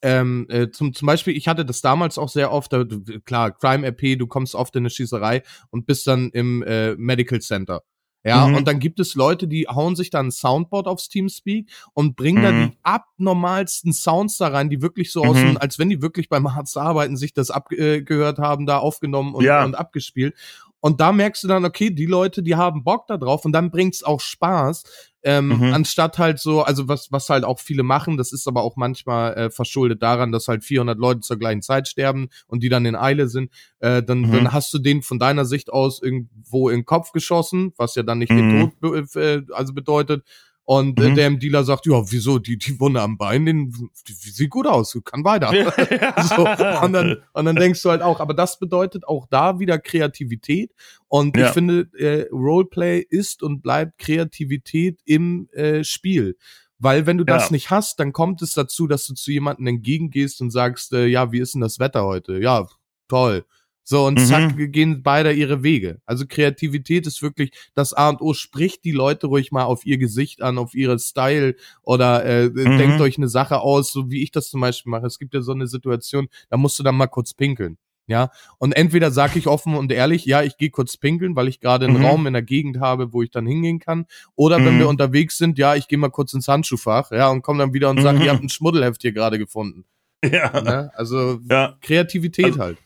S2: ähm, äh, zum, zum Beispiel, ich hatte das damals auch sehr oft, da, klar, Crime-RP, du kommst oft in eine Schießerei und bist dann im äh, Medical Center. Ja,
S1: Mhm.
S2: und dann gibt es Leute, die hauen sich dann ein Soundboard aufs Teamspeak und bringen da
S1: Mhm.
S2: die abnormalsten Sounds da rein, die wirklich so
S1: Mhm.
S2: dem- als wenn die wirklich beim Arzt arbeiten, sich das abgehört haben, da aufgenommen und,
S1: Ja.
S2: und abgespielt. Und da merkst du dann, okay, die Leute, die haben Bock da drauf und dann bringt's auch Spaß, ähm,
S1: Mhm.
S2: anstatt halt so, also was, was halt auch viele machen, das ist aber auch manchmal äh, verschuldet daran, dass halt 400 Leute zur gleichen Zeit sterben und die dann in Eile sind, äh, dann,
S1: Mhm.
S2: dann hast du den von deiner Sicht aus irgendwo in den Kopf geschossen, was ja dann nicht
S1: Mhm.
S2: den Tod be äh, also bedeutet. Und äh,
S1: Mhm.
S2: der Dealer sagt, ja, wieso, die, die Wunde am Bein, den, die, die sieht gut aus, kann weiter. So, und, dann, und dann denkst du halt auch, aber das bedeutet auch da wieder Kreativität. Und
S1: Ja.
S2: ich finde, äh, Roleplay ist und bleibt Kreativität im äh, Spiel. Weil wenn du das
S1: Ja.
S2: nicht hast, dann kommt es dazu, dass du zu jemandem entgegengehst und sagst, äh, ja, wie ist denn das Wetter heute? Ja, toll. So, und
S1: Mhm.
S2: zack, gehen beide ihre Wege. Also Kreativität ist wirklich das A und O. Spricht die Leute ruhig mal auf ihr Gesicht an, auf ihre Style oder äh,
S1: Mhm.
S2: denkt euch eine Sache aus, so wie ich das zum Beispiel mache. Es gibt ja so eine Situation, da musst du dann mal kurz pinkeln. Ja, und entweder sage ich offen und ehrlich, ja, ich gehe kurz pinkeln, weil ich gerade einen
S1: Mhm.
S2: Raum in der Gegend habe, wo ich dann hingehen kann. Oder wenn
S1: Mhm.
S2: wir unterwegs sind, ja, ich gehe mal kurz ins Handschuhfach, ja, und komme dann wieder und sage,
S1: Mhm.
S2: ihr habt ein Schmuddelheft hier gerade gefunden.
S1: ja.
S2: Ne? Also
S1: ja.
S2: Kreativität
S1: Also-
S2: halt.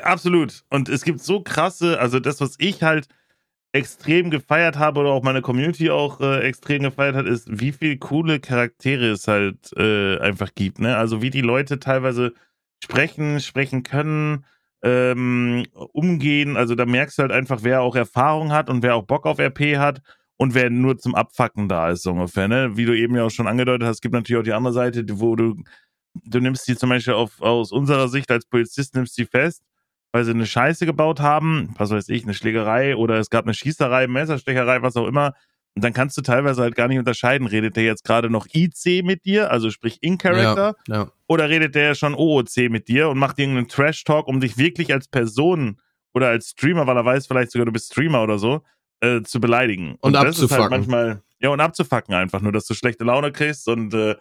S1: Absolut. Und es gibt so krasse, also das, was ich halt extrem gefeiert habe oder auch meine Community auch äh, extrem gefeiert hat, ist, wie viel coole Charaktere es halt äh, einfach gibt. Ne? Also wie die Leute teilweise sprechen, sprechen können, ähm, umgehen. Also da merkst du halt einfach, wer auch Erfahrung hat und wer auch Bock auf RP hat und wer nur zum Abfacken da ist, so ungefähr. Ne? Wie du eben ja auch schon angedeutet hast, gibt natürlich auch die andere Seite, wo du, du nimmst die zum Beispiel auf, aus unserer Sicht als Polizist, nimmst die fest weil sie eine Scheiße gebaut haben, was weiß ich, eine Schlägerei oder es gab eine Schießerei, Messerstecherei, was auch immer. Und dann kannst du teilweise halt gar nicht unterscheiden, redet der jetzt gerade noch IC mit dir, also sprich In-Character,
S2: Ja, ja.
S1: oder redet der schon OOC mit dir und macht irgendeinen Trash-Talk, um dich wirklich als Person oder als Streamer, weil er weiß vielleicht sogar, du bist Streamer oder so, äh, zu beleidigen.
S2: Und
S1: das ist halt manchmal, ja, und abzufacken einfach, nur dass du schlechte Laune kriegst und äh,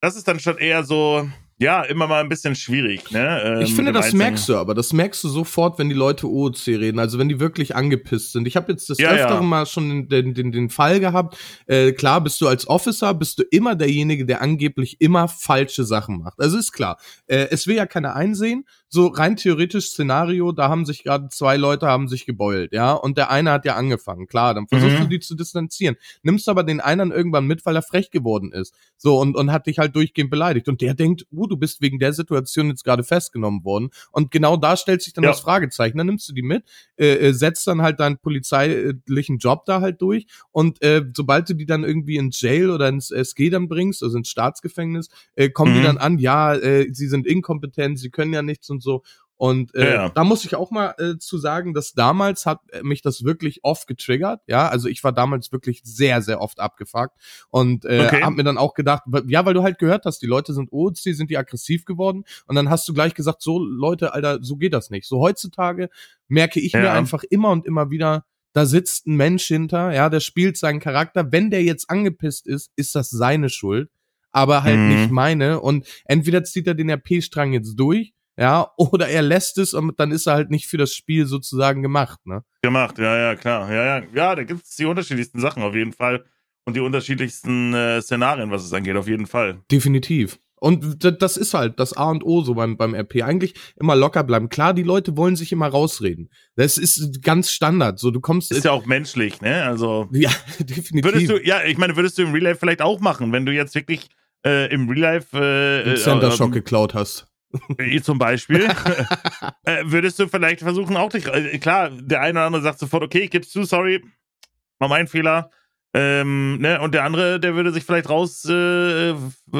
S1: das ist dann schon eher so, ja, immer mal ein bisschen schwierig, ne?
S2: Ähm, ich finde, das merkst du aber. Das merkst du sofort, wenn die Leute OOC reden. Also wenn die wirklich angepisst sind. Ich habe jetzt das ja, öfteren ja. Mal schon den, den, den Fall gehabt. Äh, klar, bist du als Officer, bist du immer derjenige, der angeblich immer falsche Sachen macht. Also ist klar. Äh, es will ja keiner einsehen. So rein theoretisch Szenario, da haben sich gerade zwei Leute haben sich gebeult, ja. Und der eine hat ja angefangen. Klar, dann versuchst mhm. du die zu distanzieren. Nimmst aber den einen irgendwann mit, weil er frech geworden ist. So, und, und hat dich halt durchgehend beleidigt. Und der denkt, uh, du bist wegen der Situation jetzt gerade festgenommen worden. Und genau da stellt sich dann ja. das Fragezeichen. Dann nimmst du die mit, äh, äh, setzt dann halt deinen polizeilichen Job da halt durch. Und äh, sobald du die dann irgendwie ins Jail oder ins SG dann bringst, also ins Staatsgefängnis, äh, kommen mhm. die dann an, ja, äh, sie sind inkompetent, sie können ja nichts und so. Und äh, ja. da muss ich auch mal äh, zu sagen, dass damals hat mich das wirklich oft getriggert. Ja, also ich war damals wirklich sehr, sehr oft abgefuckt und äh, okay. hab mir dann auch gedacht, ja, weil du halt gehört hast, die Leute sind OC, sind die aggressiv geworden und dann hast du gleich gesagt, so Leute, Alter, so geht das nicht. So heutzutage merke ich ja. mir einfach immer und immer wieder, da sitzt ein Mensch hinter, ja, der spielt seinen Charakter. Wenn der jetzt angepisst ist, ist das seine Schuld, aber halt mhm. nicht meine. Und entweder zieht er den RP-Strang jetzt durch ja, oder er lässt es und dann ist er halt nicht für das Spiel sozusagen gemacht, ne?
S1: Gemacht, ja, ja, klar. Ja, ja, ja, da gibt es die unterschiedlichsten Sachen auf jeden Fall und die unterschiedlichsten äh, Szenarien, was es angeht, auf jeden Fall.
S2: Definitiv. Und das ist halt das A und O so beim, beim RP. Eigentlich immer locker bleiben. Klar, die Leute wollen sich immer rausreden. Das ist ganz Standard. So, du kommst.
S1: Ist ja auch menschlich, ne? Also.
S2: Ja, definitiv.
S1: Würdest du, ja, ich meine, würdest du im Real Life vielleicht auch machen, wenn du jetzt wirklich äh, im Real Life äh,
S2: Center Shock äh, geklaut hast.
S1: Zum Beispiel. äh, würdest du vielleicht versuchen, auch dich. Äh, klar, der eine oder andere sagt sofort, okay, ich gib's zu, sorry, war mein Fehler. Ähm, ne? Und der andere, der würde sich vielleicht raus äh,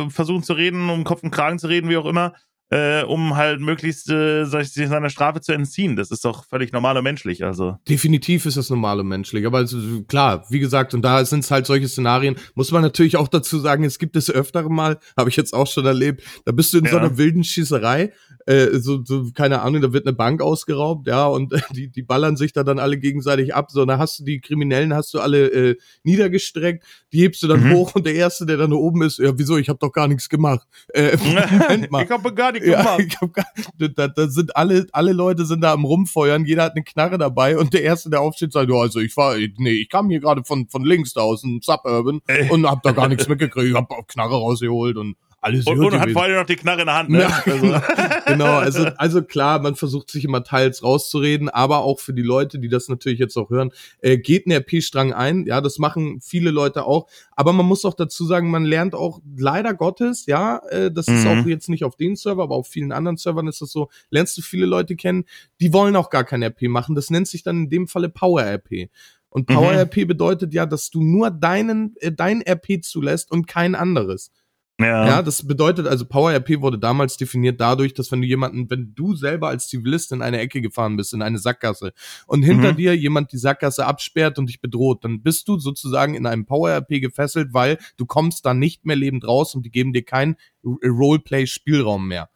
S1: versuchen zu reden, um Kopf und Kragen zu reden, wie auch immer äh, um halt möglichst äh, sich seiner Strafe zu entziehen. Das ist doch völlig normal und menschlich. Also.
S2: Definitiv ist das normal und menschlich. Aber also, klar, wie gesagt, und da sind es halt solche Szenarien, muss man natürlich auch dazu sagen, es gibt es öfter mal, habe ich jetzt auch schon erlebt, da bist du in ja. so einer wilden Schießerei, äh, so, so, keine Ahnung, da wird eine Bank ausgeraubt, ja, und äh, die, die ballern sich da dann alle gegenseitig ab. So, da hast du die Kriminellen, hast du alle äh, niedergestreckt, die hebst du dann mhm. hoch und der Erste, der dann oben ist, ja, wieso, ich habe doch gar nichts gemacht. Äh,
S1: mal. ich habe gar nichts ja,
S2: ich hab gar, da, da sind alle, alle Leute sind da am Rumfeuern, jeder hat eine Knarre dabei und der Erste, der aufsteht, sagt, oh, also ich war, nee, ich kam hier gerade von, von links da aus, dem Suburban äh. und hab da gar nichts mitgekriegt, ich hab Knarre rausgeholt und alles
S1: und, und hat vor allem noch die Knarre in der Hand. Ne? Ja,
S2: also. genau, also, also klar, man versucht sich immer teils rauszureden, aber auch für die Leute, die das natürlich jetzt auch hören, äh, geht ein RP-Strang ein. Ja, das machen viele Leute auch. Aber man muss auch dazu sagen, man lernt auch leider Gottes, ja, äh, das mhm. ist auch jetzt nicht auf den Server, aber auf vielen anderen Servern ist das so, lernst du viele Leute kennen, die wollen auch gar kein RP machen. Das nennt sich dann in dem Falle Power RP. Und Power mhm. RP bedeutet ja, dass du nur deinen, äh, dein RP zulässt und kein anderes. Ja. ja, das bedeutet also, Power RP wurde damals definiert dadurch, dass wenn du jemanden, wenn du selber als Zivilist in eine Ecke gefahren bist, in eine Sackgasse und hinter mhm. dir jemand die Sackgasse absperrt und dich bedroht, dann bist du sozusagen in einem Power RP gefesselt, weil du kommst da nicht mehr lebend raus und die geben dir keinen Roleplay-Spielraum mehr.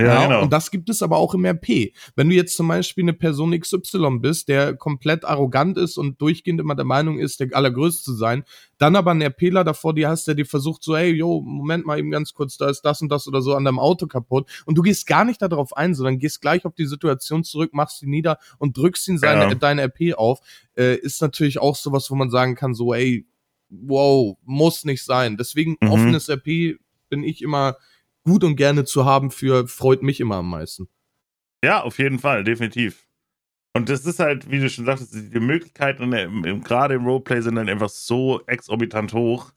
S2: Ja, genau. Und das gibt es aber auch im RP. Wenn du jetzt zum Beispiel eine Person XY bist, der komplett arrogant ist und durchgehend immer der Meinung ist, der allergrößte zu sein, dann aber einen RPler davor dir hast, der dir versucht so, hey, yo, Moment mal eben ganz kurz, da ist das und das oder so an deinem Auto kaputt. Und du gehst gar nicht darauf ein, sondern gehst gleich auf die Situation zurück, machst sie nieder und drückst ihn seine, ja. deine RP auf, äh, ist natürlich auch sowas, wo man sagen kann, so, ey, wow, muss nicht sein. Deswegen mhm. offenes RP bin ich immer gut und gerne zu haben für freut mich immer am meisten.
S1: Ja, auf jeden Fall, definitiv. Und das ist halt, wie du schon sagtest, die Möglichkeiten gerade im Roleplay sind dann einfach so exorbitant hoch.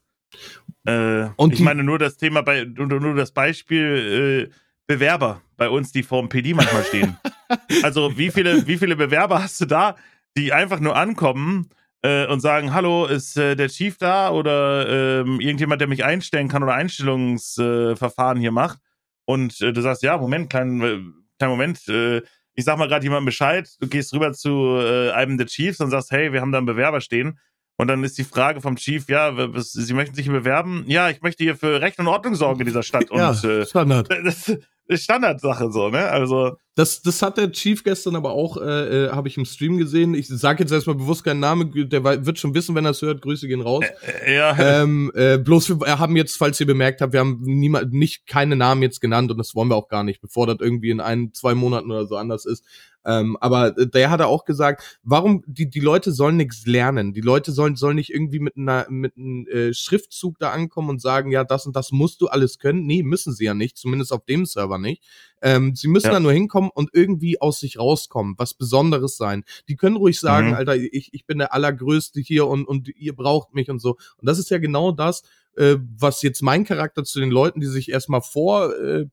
S1: Äh, und ich meine, nur das Thema bei, nur, nur das Beispiel äh, Bewerber bei uns, die vor dem PD manchmal stehen. also, wie viele, wie viele Bewerber hast du da, die einfach nur ankommen äh, und sagen, hallo, ist äh, der Chief da oder ähm, irgendjemand, der mich einstellen kann oder Einstellungsverfahren hier macht. Und äh, du sagst, ja, Moment, kleinen, äh, kleinen Moment, äh, ich sag mal gerade jemandem Bescheid, du gehst rüber zu äh, einem der Chiefs und sagst, hey, wir haben da einen Bewerber stehen. Und dann ist die Frage vom Chief, ja, was, Sie möchten sich hier bewerben? Ja, ich möchte hier für Recht und Ordnung sorgen in dieser Stadt. Und,
S2: ja, Standard.
S1: Das ist Standardsache so, ne? Also,
S2: Das, das hat der Chief gestern aber auch, äh, äh habe ich im Stream gesehen. Ich sage jetzt erstmal bewusst keinen Namen, der wird schon wissen, wenn er es hört. Grüße gehen raus. Äh, ja. Ähm, äh, bloß wir haben jetzt, falls ihr bemerkt habt, wir haben niemand, nicht keine Namen jetzt genannt und das wollen wir auch gar nicht, bevor das irgendwie in ein, zwei Monaten oder so anders ist. Ähm, aber der hat auch gesagt, warum die die Leute sollen nichts lernen. Die Leute sollen sollen nicht irgendwie mit einer mit einem äh, Schriftzug da ankommen und sagen, ja das und das musst du alles können. Nee, müssen sie ja nicht, zumindest auf dem Server nicht. Ähm, sie müssen ja. da nur hinkommen und irgendwie aus sich rauskommen, was Besonderes sein. Die können ruhig sagen, mhm. Alter, ich ich bin der allergrößte hier und und ihr braucht mich und so. Und das ist ja genau das, äh, was jetzt mein Charakter zu den Leuten, die sich erstmal vor äh,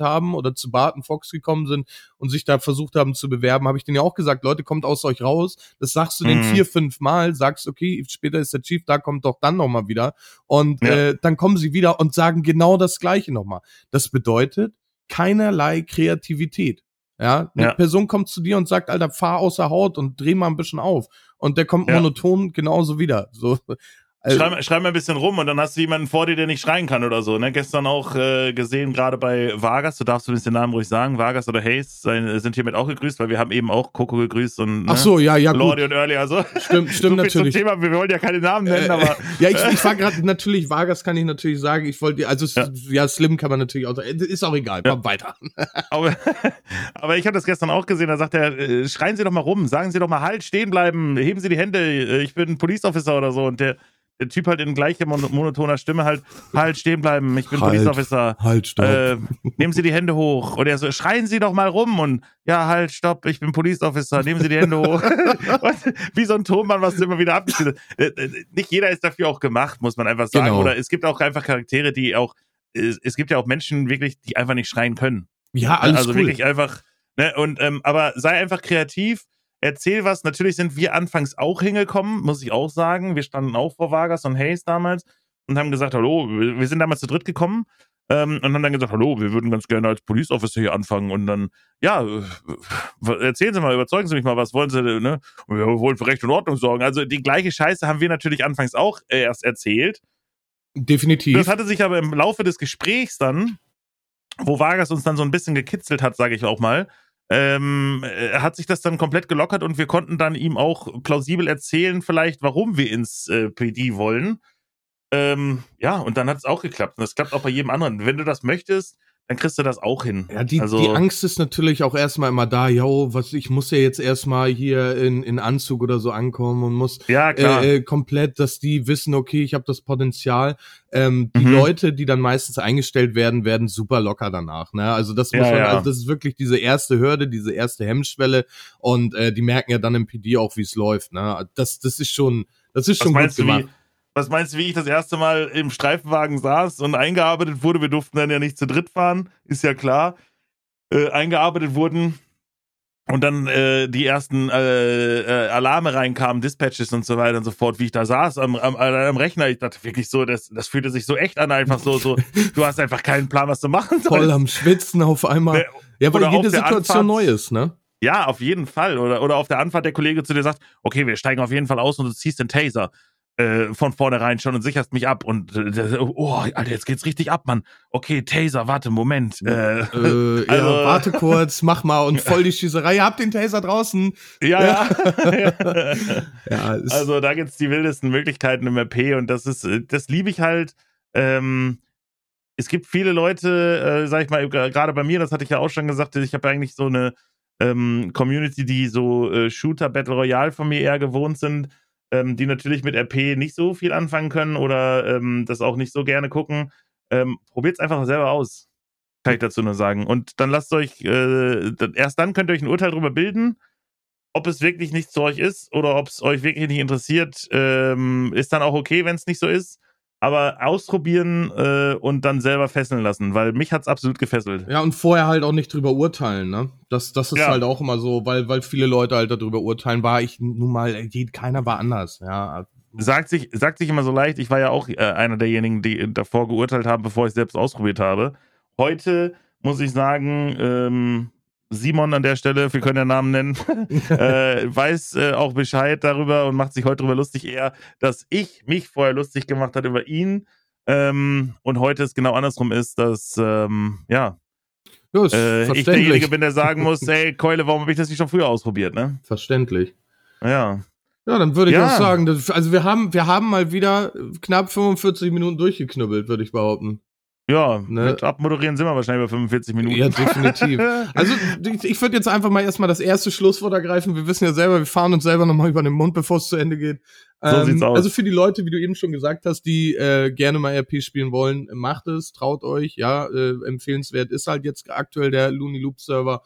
S2: haben oder zu Barton Fox gekommen sind und sich da versucht haben zu bewerben, habe ich denen ja auch gesagt, Leute, kommt aus euch raus. Das sagst du mhm. den vier, fünf Mal, sagst, okay, später ist der Chief, da kommt doch dann nochmal wieder. Und ja. äh, dann kommen sie wieder und sagen genau das Gleiche nochmal. Das bedeutet keinerlei Kreativität. Ja, eine ja. Person kommt zu dir und sagt, Alter, fahr außer Haut und dreh mal ein bisschen auf. Und der kommt ja. monoton genauso wieder. So,
S1: also, schreib, schreib mal ein bisschen rum und dann hast du jemanden vor dir, der nicht schreien kann oder so. Ne? Gestern auch äh, gesehen, gerade bei Vargas, du darfst übrigens den Namen ruhig sagen, Vargas oder Hayes sind hiermit auch gegrüßt, weil wir haben eben auch Coco gegrüßt und
S2: ne? Ach so, ja, ja,
S1: Lordi und Early, also
S2: stimmt, stimmt so natürlich.
S1: Zum Thema, wir wollen ja keine Namen nennen, äh, aber
S2: ja, ich, ich war gerade natürlich Vargas kann ich natürlich sagen, ich wollte also ja. ja. Slim kann man natürlich auch sagen, ist auch egal, komm ja. weiter.
S1: aber, aber ich habe das gestern auch gesehen, da sagt er, äh, schreien Sie doch mal rum, sagen Sie doch mal halt, stehen bleiben, heben Sie die Hände, äh, ich bin Police Officer oder so und der der Typ halt in gleicher mon monotoner Stimme halt, halt stehen bleiben, ich bin halt, Police Officer.
S2: Halt, stopp. Äh,
S1: nehmen Sie die Hände hoch. Und er so, schreien Sie doch mal rum und ja, halt, stopp, ich bin Police Officer, nehmen Sie die Hände hoch. Wie so ein Tonmann, was immer wieder abgespielt äh, äh, Nicht jeder ist dafür auch gemacht, muss man einfach sagen. Genau. Oder es gibt auch einfach Charaktere, die auch, es, es gibt ja auch Menschen wirklich, die einfach nicht schreien können.
S2: Ja, alles
S1: Also
S2: cool.
S1: wirklich einfach, ne, und, ähm, aber sei einfach kreativ erzähl was. Natürlich sind wir anfangs auch hingekommen, muss ich auch sagen. Wir standen auch vor Vargas und Hayes damals und haben gesagt, hallo, wir sind damals zu dritt gekommen ähm, und haben dann gesagt, hallo, wir würden ganz gerne als Police Officer hier anfangen und dann, ja, erzählen Sie mal, überzeugen Sie mich mal, was wollen Sie, ne? Wir wollen für Recht und Ordnung sorgen. Also die gleiche Scheiße haben wir natürlich anfangs auch erst erzählt.
S2: Definitiv.
S1: Das hatte sich aber im Laufe des Gesprächs dann, wo Vargas uns dann so ein bisschen gekitzelt hat, sage ich auch mal, ähm, äh, hat sich das dann komplett gelockert und wir konnten dann ihm auch plausibel erzählen, vielleicht, warum wir ins äh, PD wollen. Ähm, ja, und dann hat es auch geklappt. Und das klappt auch bei jedem anderen. Wenn du das möchtest, dann kriegst du das auch hin.
S2: Ja, die, also, die Angst ist natürlich auch erstmal immer da, yo, was, ich muss ja jetzt erstmal hier in, in Anzug oder so ankommen und muss
S1: ja.
S2: Äh, äh komplett, dass die wissen, okay, ich habe das Potenzial. Ähm, die mhm. Leute, die dann meistens eingestellt werden, werden super locker danach. Ne? Also das muss ja, man, ja. also das ist wirklich diese erste Hürde, diese erste Hemmschwelle und äh, die merken ja dann im PD auch, wie es läuft. Ne? Das, das ist schon, das ist schon
S1: gut gemacht. Wie, was meinst du, wie ich das erste Mal im Streifenwagen saß und eingearbeitet wurde? Wir durften dann ja nicht zu dritt fahren, ist ja klar. Äh, eingearbeitet wurden und dann äh, die ersten äh, äh, Alarme reinkamen, Dispatches und so weiter und so fort, wie ich da saß am, am, am Rechner. Ich dachte wirklich so, das, das fühlte sich so echt an, einfach so, so, du hast einfach keinen Plan, was du machen sollst.
S2: Voll am Schwitzen auf einmal. Ne, ja, weil jede Situation Anfahrt, neu ist, ne?
S1: Ja, auf jeden Fall. Oder, oder auf der Anfahrt der Kollege zu dir sagt, okay, wir steigen auf jeden Fall aus und du ziehst den Taser äh, von vornherein schon und sicherst mich ab und äh, oh, Alter, jetzt geht's richtig ab, Mann. Okay, Taser, warte, Moment. Äh,
S2: äh, also, ja, warte kurz, mach mal und voll die Schießerei. Habt den Taser draußen.
S1: Ja, ja. ja also da gibt's die wildesten Möglichkeiten im RP und das ist, das liebe ich halt. Ähm, es gibt viele Leute, äh, sag ich mal, gerade bei mir, das hatte ich ja auch schon gesagt, ich habe eigentlich so eine ähm, Community, die so äh, Shooter Battle Royale von mir eher gewohnt sind ähm, die natürlich mit RP nicht so viel anfangen können oder ähm, das auch nicht so gerne gucken. Ähm, Probiert es einfach selber aus, kann ich dazu nur sagen. Und dann lasst euch, äh, erst dann könnt ihr euch ein Urteil darüber bilden, ob es wirklich nichts zu euch ist oder ob es euch wirklich nicht interessiert. Ähm, ist dann auch okay, wenn es nicht so ist aber ausprobieren äh, und dann selber fesseln lassen, weil mich hat's absolut gefesselt.
S2: Ja, und vorher halt auch nicht drüber urteilen, ne? Das, das ist ja. halt auch immer so, weil, weil viele Leute halt darüber urteilen, war ich nun mal, keiner war anders, ja.
S1: Sagt sich, sagt sich immer so leicht, ich war ja auch äh, einer derjenigen, die davor geurteilt haben, bevor ich selbst ausprobiert habe. Heute muss ich sagen, ähm, Simon an der Stelle, wir können ja Namen nennen, äh, weiß äh, auch Bescheid darüber und macht sich heute darüber lustig eher, dass ich mich vorher lustig gemacht habe über ihn ähm, und heute es genau andersrum ist, dass, ähm, ja,
S2: Ja, ist
S1: äh, ich derjenige bin, der sagen muss, hey, Keule, warum habe ich das nicht schon früher ausprobiert, ne?
S2: Verständlich.
S1: Ja.
S2: Ja, dann würde ich
S1: Ja.
S2: auch sagen, dass, also wir haben, wir haben mal wieder knapp 45 Minuten durchgeknüppelt, würde ich behaupten.
S1: Ja,
S2: Ne.
S1: mit Abmoderieren sind wir wahrscheinlich bei 45 Minuten.
S2: Ja, definitiv. Also ich, würde jetzt einfach mal erstmal das erste Schlusswort ergreifen. Wir wissen ja selber, wir fahren uns selber nochmal über den Mund, bevor es zu Ende geht. Ähm,
S1: So sieht's aus.
S2: Also für die Leute, wie du eben schon gesagt hast, die äh, gerne mal RP spielen wollen, macht es, traut euch. Ja, äh, empfehlenswert ist halt jetzt aktuell der Looney Loop Server.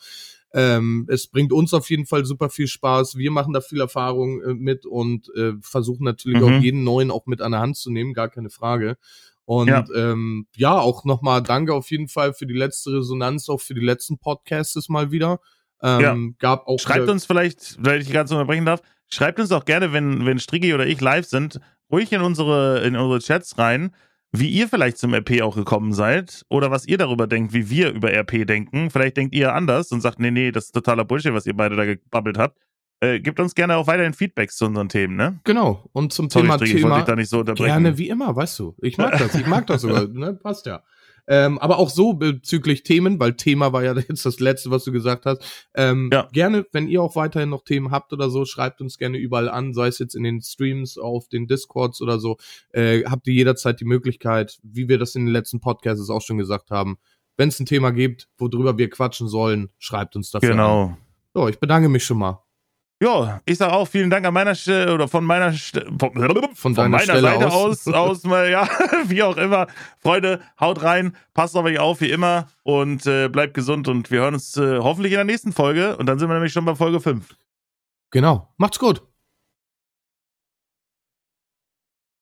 S2: Ähm, es bringt uns auf jeden Fall super viel Spaß. Wir machen da viel Erfahrung äh, mit und äh, versuchen natürlich
S1: Mhm.
S2: auch jeden neuen auch mit an der Hand zu nehmen, gar keine Frage. Und
S1: Ja.
S2: ähm, ja auch nochmal danke auf jeden Fall für die letzte Resonanz, auch für die letzten Podcasts mal wieder. Ähm,
S1: Ja.
S2: Gab auch
S1: Schreibt uns vielleicht, weil ich ganz unterbrechen darf, schreibt uns auch gerne, wenn, wenn Striggi oder ich live sind, ruhig in unsere, in unsere Chats rein, wie ihr vielleicht zum RP auch gekommen seid oder was ihr darüber denkt, wie wir über RP denken. Vielleicht denkt ihr anders und sagt, nee, nee, das ist totaler Bullshit, was ihr beide da gebabbelt habt. Äh, gebt uns gerne auch weiterhin Feedbacks zu unseren Themen, ne?
S2: Genau. Und zum
S1: Sorry,
S2: Thema
S1: ich wollte
S2: Thema
S1: dich da nicht so unterbrechen.
S2: gerne wie immer, weißt du. Ich mag das. Ich mag das sogar. Ne? Passt ja. Ähm, aber auch so bezüglich Themen, weil Thema war ja jetzt das letzte, was du gesagt hast. Ähm,
S1: Ja.
S2: Gerne, wenn ihr auch weiterhin noch Themen habt oder so, schreibt uns gerne überall an, sei es jetzt in den Streams, auf den Discords oder so. Äh, habt ihr jederzeit die Möglichkeit, wie wir das in den letzten Podcasts auch schon gesagt haben. Wenn es ein Thema gibt, worüber wir quatschen sollen, schreibt uns dafür an.
S1: Genau.
S2: So, ich bedanke mich schon mal.
S1: Ja, ich sage auch vielen Dank an meiner Stelle oder von meiner Ste von, von
S2: deiner
S1: meiner
S2: Stelle
S1: Seite
S2: aus.
S1: aus, aus ja, wie auch immer. Freunde, haut rein, passt auf euch auf wie immer und äh, bleibt gesund und wir hören uns äh, hoffentlich in der nächsten Folge und dann sind wir nämlich schon bei Folge 5.
S2: Genau. Macht's gut.